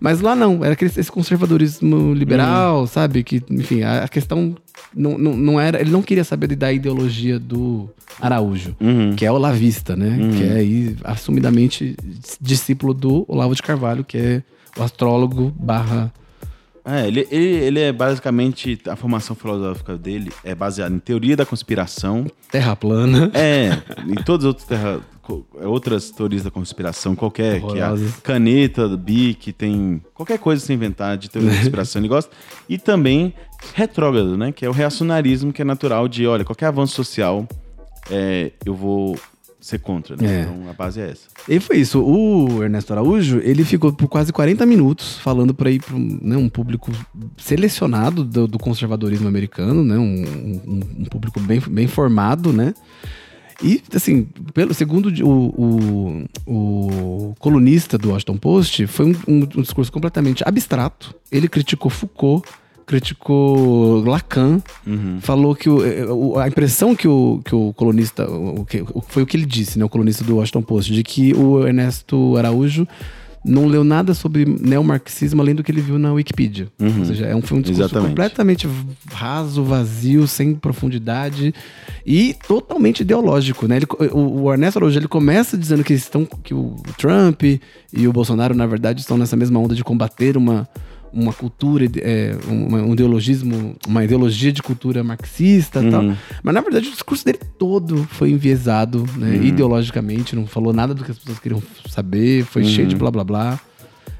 Mas lá não, era aquele, esse conservadorismo liberal, sabe? Que, enfim, a, a questão não, não, não era. Ele não queria saber da ideologia do Araújo, Uhum. que é o lavista, né? Que é aí, assumidamente discípulo do Olavo de Carvalho, que é o astrólogo barra É, ele, ele, ele é basicamente. A formação filosófica dele é baseada em teoria da conspiração. terra plana. É, em todas as outras, terra- co- outras teorias da conspiração, qualquer, que é a caneta, bic, tem qualquer coisa sem inventar de teoria da conspiração ele gosta. E também retrógrado, né? Que é o reacionarismo, que é natural de, olha, qualquer avanço social, é, eu vou ser contra, né? É. Então a base é essa. E foi isso. O Ernesto Araújo, ele ficou por quase 40 minutos falando para ir para um, né, um público selecionado do, do conservadorismo americano, né? Um, um- um público bem, bem formado, né? E, assim, pelo, segundo o, o, o colunista do Washington Post, foi um- um discurso completamente abstrato. Ele criticou Foucault, criticou Lacan, falou que o- eh, o- a impressão que o, que o colunista, o, que- foi o que ele disse, né, o colunista do Washington Post, de que o Ernesto Araújo não leu nada sobre neomarxismo além do que ele viu na Wikipedia. Ou seja, é um, foi um discurso Exatamente. completamente raso, vazio, sem profundidade e totalmente ideológico, né? Ele, o, o Ernesto Araújo, ele começa dizendo que, estão, que o Trump e o Bolsonaro, na verdade, estão nessa mesma onda de combater uma, uma cultura, é, uma, um ideologismo, uma ideologia de cultura marxista e tal. Mas, na verdade, o discurso dele todo foi enviesado, né? Ideologicamente, não falou nada do que as pessoas queriam saber, foi cheio de blá blá blá.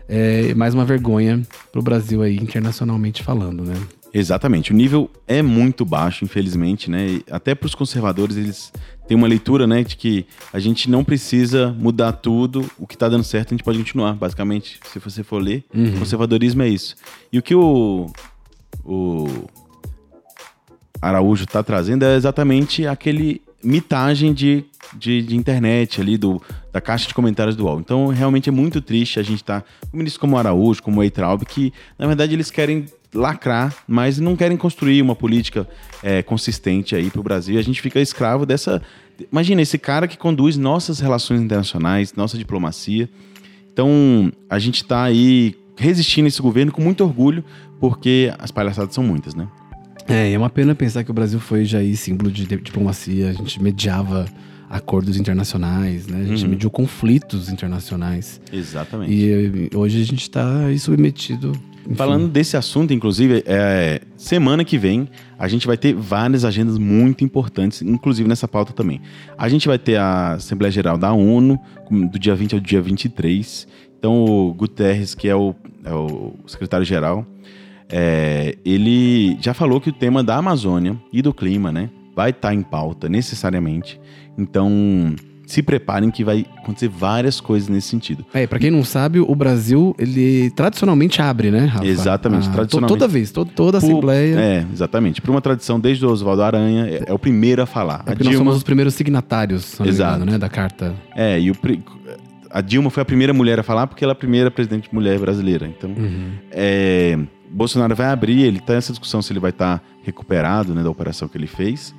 É mais uma vergonha pro Brasil aí, internacionalmente falando, né? Exatamente. O nível é muito baixo, infelizmente, né? E até para os conservadores, eles têm uma leitura, né, de que a gente não precisa mudar tudo, o que está dando certo a gente pode continuar, basicamente. Se você for ler, conservadorismo é isso. E o que o, o Araújo está trazendo é exatamente aquele mitagem de, de, de internet ali, do, da caixa de comentários do UOL. Então, realmente é muito triste a gente estar com ministros como o Araújo, como o Eitraub, que, na verdade, eles querem lacrar, mas não querem construir uma política é, consistente aí para o Brasil. A gente fica escravo dessa... Imagina, esse cara que conduz nossas relações internacionais, nossa diplomacia. Então, a gente está aí resistindo esse governo com muito orgulho, porque as palhaçadas são muitas, né? É, é uma pena pensar que o Brasil foi já aí símbolo de di- diplomacia, a gente mediava acordos internacionais, né? A gente Uhum. mediou conflitos internacionais. Exatamente. E eh, hoje a gente está submetido. enfim. Falando desse assunto, inclusive, é, semana que vem a gente vai ter várias agendas muito importantes, inclusive nessa pauta também. A gente vai ter a Assembleia Geral da ONU, do dia 20 ao dia 23. Então, o Guterres, que é o, é o secretário-geral, é, ele já falou que o tema da Amazônia e do clima, né, vai estar em pauta necessariamente. Então, se preparem que vai acontecer várias coisas nesse sentido. É, pra quem não sabe, o Brasil, ele tradicionalmente abre, né, Rafa? Exatamente, to- tradicionalmente. Toda vez, to- toda Por- assembleia. É, exatamente. Por uma tradição desde o Oswaldo Aranha, é, é o primeiro a falar. É a porque nós Dilma, somos os primeiros signatários, Exato. engano, né, da carta. é, e o a Dilma foi a primeira mulher a falar porque ela é a primeira presidente mulher brasileira. Então, Uhum. é, Bolsonaro vai abrir, ele tá nessa discussão se ele vai estar recuperado, né, da operação que ele fez.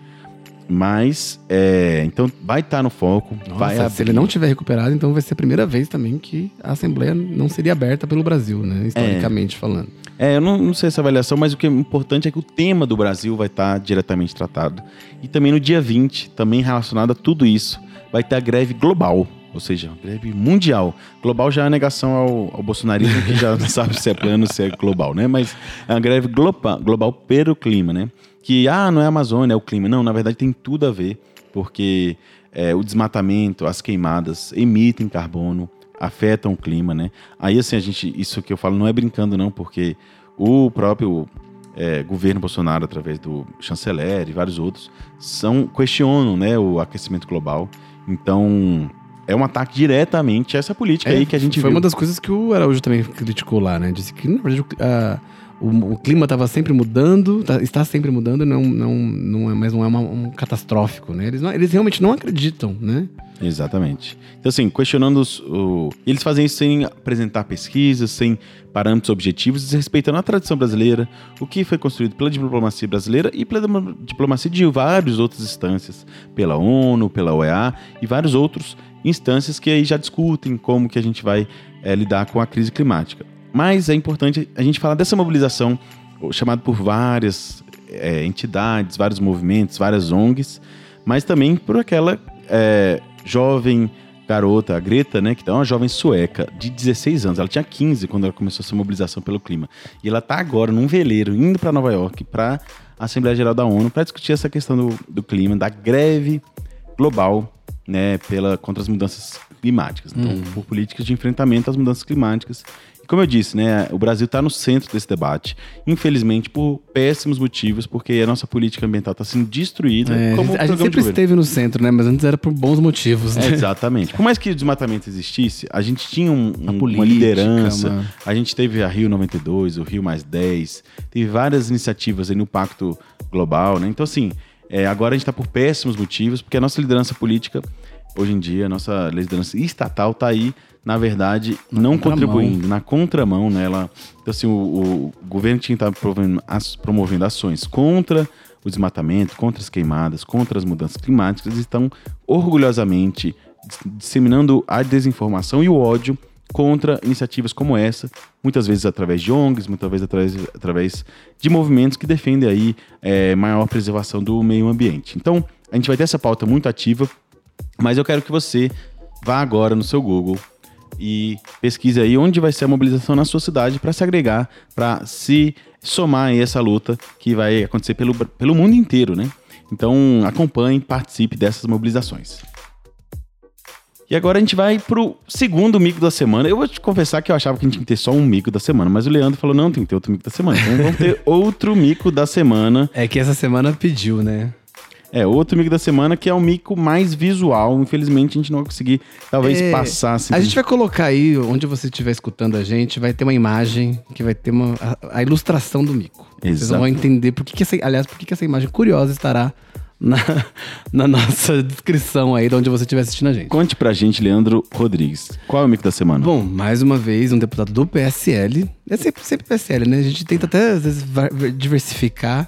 Mas, é, então vai estar no foco, Nossa, se ele não tiver recuperado, então vai ser a primeira vez também que a Assembleia não seria aberta pelo Brasil, né? Historicamente falando. É, eu não, não sei essa avaliação, mas o que é importante é que o tema do Brasil vai estar diretamente tratado. E também no dia 20, também relacionado a tudo isso, vai ter a greve global. Ou seja, greve mundial. Global já é a negação ao, ao bolsonarismo, que já não sabe se é plano, se é global, né? Mas é uma greve global, global pelo clima, né? Que, ah, não é a Amazônia, é o clima. Não, na verdade tem tudo a ver, porque é, o desmatamento, as queimadas emitem carbono, afetam o clima, né? Aí, assim, a gente, isso que eu falo não é brincando, não, porque o próprio é, governo Bolsonaro, através do chanceler e vários outros, são, questionam né, o aquecimento global. Então, é um ataque diretamente a essa política aí que a gente É, Foi viu. uma das coisas que o Araújo também criticou lá, né? Disse que, na verdade, a- o, o clima estava sempre mudando, tá- está sempre mudando, não, não, não é, mas não é uma- um catastrófico, né? Eles, não- eles realmente não acreditam, né? Exatamente. Então, assim, questionando os, o... Eles fazem isso sem apresentar pesquisas, sem parâmetros objetivos, desrespeitando a tradição brasileira, o que foi construído pela diplomacia brasileira e pela diplo- diplomacia de várias outras instâncias, pela ONU, pela OEA e várias outras instâncias que aí já discutem como que a gente vai eh, lidar com a crise climática. Mas é importante a gente falar dessa mobilização chamada por várias eh, entidades, vários movimentos, várias ONGs, mas também por aquela eh, jovem garota, a Greta, né, que é uma jovem sueca de 16 anos. Ela tinha 15 quando ela começou essa mobilização pelo clima. E ela tá agora num veleiro indo para Nova York para a Assembleia Geral da ONU para discutir essa questão do, do clima, da greve global, né, pela contra as mudanças climáticas. Então, por políticas de enfrentamento às mudanças climáticas. Como eu disse, né, o Brasil está no centro desse debate, infelizmente por péssimos motivos, porque a nossa política ambiental está sendo destruída. É, como a gente sempre esteve no centro, né? Mas antes era por bons motivos, né? É, exatamente. Por mais que o desmatamento existisse, a gente tinha um- um- uma política, liderança. uma- A gente teve a Rio 92, o Rio Mais 10, teve várias iniciativas aí no Pacto Global, né? Então, assim, é, agora a gente está por péssimos motivos, porque a nossa liderança política, hoje em dia, a nossa liderança estatal está aí, na verdade, não contramão. contribuindo, na contramão, né? Ela, então, assim, o, o governo tinha que estar promovendo, ações contra o desmatamento, contra as queimadas, contra as mudanças climáticas, estão orgulhosamente dis- disseminando a desinformação e o ódio contra iniciativas como essa, muitas vezes através de ONGs, muitas vezes através, através de movimentos que defendem aí é, maior preservação do meio ambiente. Então, a gente vai ter essa pauta muito ativa, mas eu quero que você vá agora no seu Google e pesquise aí onde vai ser a mobilização na sua cidade para se agregar, para se somar aí essa luta que vai acontecer pelo, pelo mundo inteiro, né? Então acompanhe, participe dessas mobilizações. E agora a gente vai pro segundo mico da semana. Eu vou te confessar que eu achava que a gente tinha que ter só um mico da semana, mas o Leandro falou: não, tem que ter outro mico da semana. Então vamos ter outro mico da semana. É que essa semana pediu, né? É, outro mico da semana que é o mico mais visual. Infelizmente a gente não vai conseguir, talvez, É, passar assim. A gente vai colocar aí, onde você estiver escutando a gente, vai ter uma imagem que vai ter uma, a, a ilustração do mico. Vocês Exato. vão entender por que, que essa, aliás, por que, que essa imagem curiosa estará na, na nossa descrição aí de onde você estiver assistindo a gente. Conte pra gente, Leandro Rodrigues. Qual é o mico da semana? Bom, mais uma vez, um deputado do PSL. É sempre, sempre PSL, né? A gente tenta até, às vezes, diversificar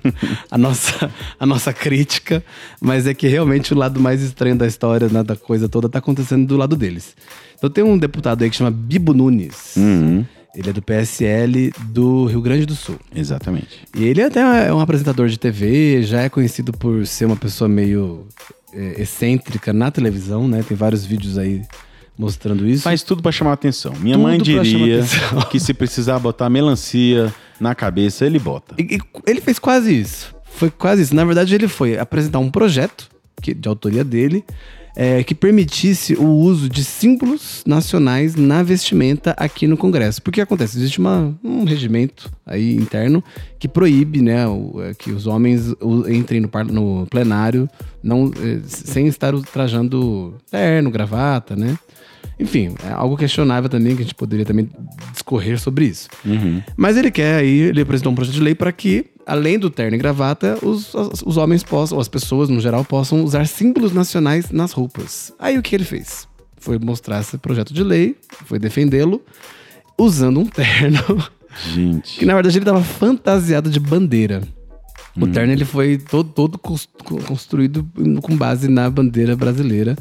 a, nossa, a nossa crítica, mas é que realmente o lado mais estranho da história, né, da coisa toda, tá acontecendo do lado deles. Então tem um deputado aí que chama Bibo Nunes. Uhum, Ele é do PSL do Rio Grande do Sul. exatamente. E ele até é um apresentador de TV, já é conhecido por ser uma pessoa meio é, excêntrica na televisão, né? Tem vários vídeos aí mostrando isso. Faz tudo pra chamar atenção. Minha Tudo mãe diria que se precisar botar melancia na cabeça, ele bota. E- e ele fez quase isso. Foi quase isso. Na verdade, ele foi apresentar um projeto que, de autoria dele é, que permitisse o uso de símbolos nacionais na vestimenta aqui no Congresso. Porque acontece? Existe uma- um regimento aí interno que proíbe né, o- é, que os homens entrem no, no plenário não, é, sem estar trajando terno, gravata, né? Enfim, é algo questionável também, que a gente poderia também discorrer sobre isso. Mas ele quer aí, ele apresentou um projeto de lei para que, além do terno e gravata, os, os, os homens possam, ou as pessoas no geral, possam usar símbolos nacionais nas roupas. Aí o que ele fez? Foi mostrar esse projeto de lei, foi defendê-lo, usando um terno, Gente. que na verdade ele estava fantasiado de bandeira. O terno ele foi todo, todo cons- construído com base na bandeira brasileira.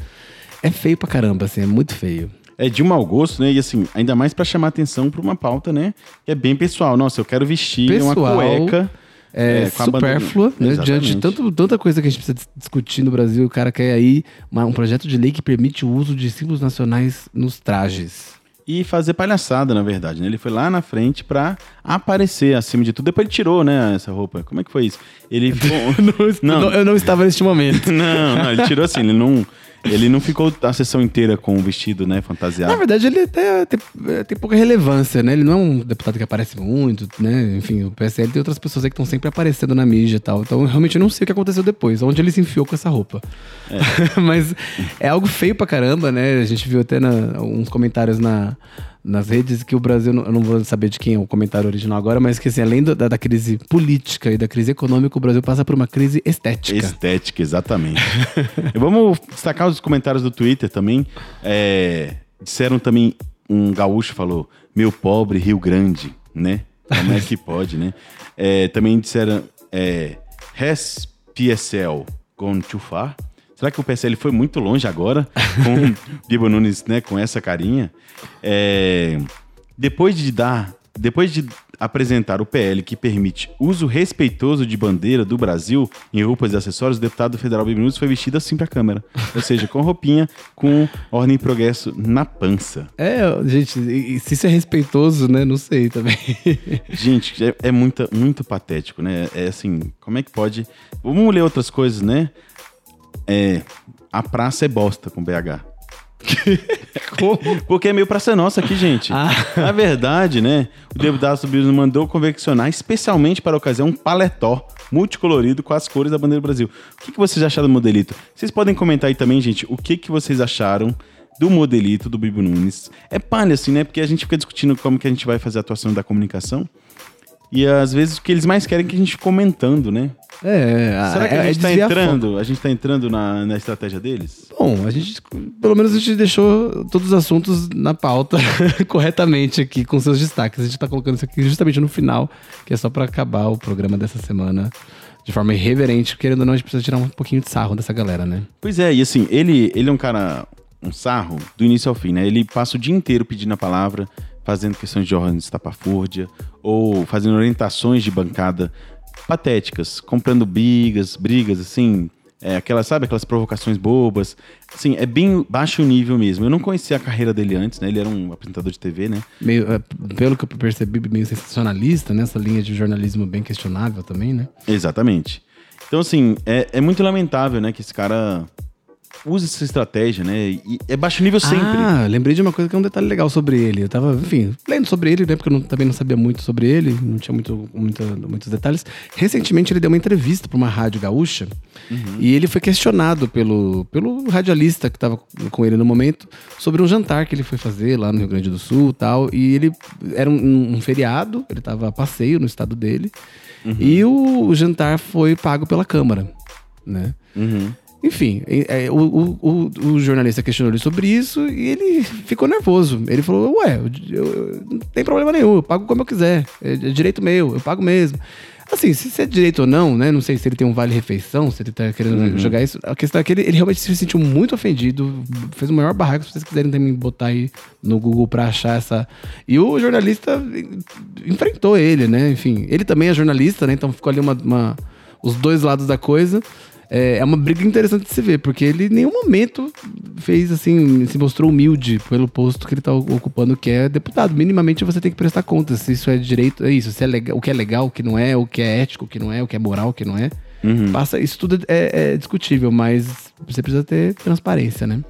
É feio pra caramba, assim, é muito feio. É de um mau gosto, né? E assim, ainda mais pra chamar atenção pra uma pauta, né? Que é bem pessoal. Nossa, eu quero vestir uma Pessoal, cueca. é, bandeira- supérflua, né? Diante de tanto, tanta coisa que a gente precisa dis- discutir no Brasil, o cara quer aí uma- um projeto de lei que permite o uso de símbolos nacionais nos trajes. E fazer palhaçada, na verdade, né? Ele foi lá na frente pra aparecer acima de tudo. Depois ele tirou, né, essa roupa. Como é que foi isso? Ele ficou... Não, eu não estava neste momento. Não, não, ele tirou assim, ele não, ele não ficou a sessão inteira com o vestido, né, fantasiado. Na verdade, ele até tem, é, tem pouca relevância, né? Ele não é um deputado que aparece muito, né? Enfim, o PSL tem outras pessoas aí que estão sempre aparecendo na mídia e tal. Então, eu realmente não sei o que aconteceu depois, onde ele se enfiou com essa roupa. Mas é algo feio pra caramba, né? A gente viu até na, uns comentários na, nas redes que o Brasil, eu não vou saber de quem é o comentário original agora, mas que assim, além da, da crise política e da crise econômica, o Brasil passa por uma crise estética. Estética, exatamente. Vamos destacar os comentários do Twitter também. É, disseram também, um gaúcho falou, meu pobre Rio Grande, né? Como é que pode, né? É, também disseram, é, Res PSL gone too far. Será que o PSL foi muito longe agora com Bibo Nunes, né, com essa carinha? É, depois de dar, depois de apresentar o PL que permite uso respeitoso de bandeira do Brasil em roupas e acessórios, o deputado federal Bibo Nunes foi vestido assim pra câmera. Ou seja, com roupinha, com ordem e progresso na pança. É, gente, se isso é respeitoso, né? Não sei também. Gente, é, é muita, muito patético, né? É assim, como é que pode. Vamos ler outras coisas, né? É. A praça é bosta com BH. Porque é meio praça nossa aqui, gente. Na verdade, né? O deputado Subiros mandou confeccionar especialmente para a ocasião um paletó multicolorido com as cores da bandeira do Brasil. O que, que vocês acharam do modelito? Vocês podem comentar aí também, gente, o que, que vocês acharam do modelito do Bibo Nunes. É palha, assim, né? Porque a gente fica discutindo como que a gente vai fazer a atuação da comunicação. E às vezes o que eles mais querem é que a gente comentando, né? É, Será que é- a é gente tá foco. entrando? A gente tá entrando na, na estratégia deles? Bom, a gente, pelo menos a gente deixou todos os assuntos na pauta corretamente aqui, com seus destaques. A gente tá colocando isso aqui justamente no final, que é só pra acabar o programa dessa semana de forma irreverente. Querendo ou não, a gente precisa tirar um pouquinho de sarro dessa galera, né? Pois é, e assim, ele, ele é um cara, um sarro, do início ao fim, né? Ele passa o dia inteiro pedindo a palavra, fazendo questões de ordem estapafúrdia, ou fazendo orientações de bancada patéticas, comprando brigas, brigas, assim, é, aquelas, sabe, aquelas provocações bobas. Assim, é bem baixo nível mesmo. Eu não conhecia a carreira dele antes, né? Ele era um apresentador de TV, né? Meio, é, pelo que eu percebi, meio sensacionalista, né? Essa linha de jornalismo bem questionável também, né? Exatamente. Então, assim, é, é muito lamentável, né, que esse cara use essa estratégia, né? E é baixo nível sempre. Ah, lembrei de uma coisa que é um detalhe legal sobre ele. Eu tava, enfim, lendo sobre ele, né? Porque eu não- também não sabia muito sobre ele, não tinha muito, muita- muitos detalhes. Recentemente ele deu uma entrevista pra uma rádio gaúcha e ele foi questionado pelo, pelo radialista que tava com ele no momento sobre um jantar que ele foi fazer lá no Rio Grande do Sul e tal. E ele era um, um feriado, ele tava a passeio no estado dele. E o, o jantar foi pago pela Câmara, né? Uhum. Enfim, é, o, o- o- jornalista questionou ele sobre isso e ele ficou nervoso. Ele falou: Ué, eu, eu- não tem problema nenhum, eu pago como eu quiser. É, é direito meu, eu pago mesmo. Assim, se isso é direito ou não, né? Não sei se ele tem um vale-refeição, se ele tá querendo jogar isso. A questão é que ele, ele realmente se sentiu muito ofendido, fez o maior barraco. Se vocês quiserem também botar aí no Google pra achar essa. E o jornalista enfrentou ele, né? Enfim, ele também é jornalista, né? Então ficou ali uma- uma os dois lados da coisa. É, é uma briga interessante de se ver, porque ele em nenhum momento fez assim, se mostrou humilde pelo posto que ele tá ocupando, que é deputado. Minimamente você tem que prestar contas se isso é direito, é isso, se é legal, o que é legal, o que não é, o que é ético, o que não é, o que é moral, o que não é. Passa, isso tudo é, é discutível, mas você precisa ter transparência, né?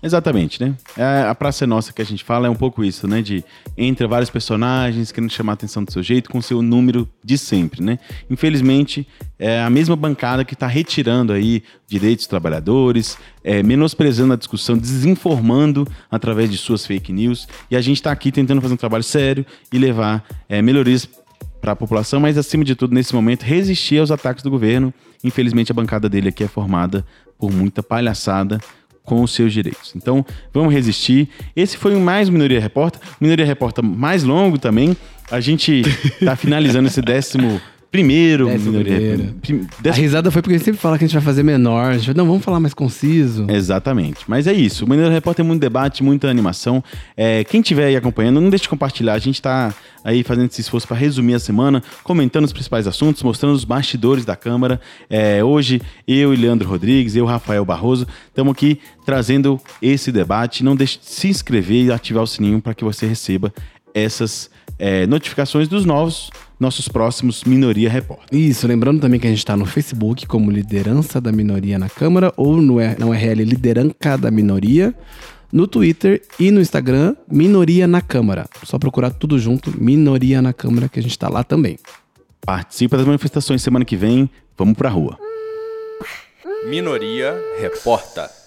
Exatamente, né? É, a Praça é Nossa que a gente fala é um pouco isso, né? De entre vários personagens querendo chamar a atenção do seu jeito com seu número de sempre, né? Infelizmente, é a mesma bancada que está retirando aí direitos dos trabalhadores, é, menosprezando a discussão, desinformando através de suas fake news. E a gente está aqui tentando fazer um trabalho sério e levar é, melhorias para a população, mas acima de tudo, nesse momento, resistir aos ataques do governo. Infelizmente, a bancada dele aqui é formada por muita palhaçada com os seus direitos. Então, vamos resistir. Esse foi o mais Minoria Repórter. Minoria Repórter mais longo também. A gente tá finalizando esse décimo primeiro primeiro. prim- A risada foi porque a gente sempre fala que a gente vai fazer menor. Gente não, vamos falar mais conciso. Exatamente. Mas é isso. O Mineiro Repórter tem muito debate, muita animação. É, quem estiver aí acompanhando, não deixe de compartilhar. A gente está aí fazendo esse esforço para resumir a semana, comentando os principais assuntos, mostrando os bastidores da Câmara. É, hoje, eu e Leandro Rodrigues, eu e Rafael Barroso, estamos aqui trazendo esse debate. Não deixe de se inscrever e ativar o sininho para que você receba essas é, notificações dos novos, nossos próximos Minoria Repórter. Isso, lembrando também que a gente tá no Facebook como Liderança da Minoria na Câmara ou no, na URL Lideranca da Minoria, no Twitter e no Instagram Minoria na Câmara. Só procurar tudo junto, Minoria na Câmara, que a gente tá lá também. Participa das manifestações semana que vem. Vamos pra rua. Minoria Reporta.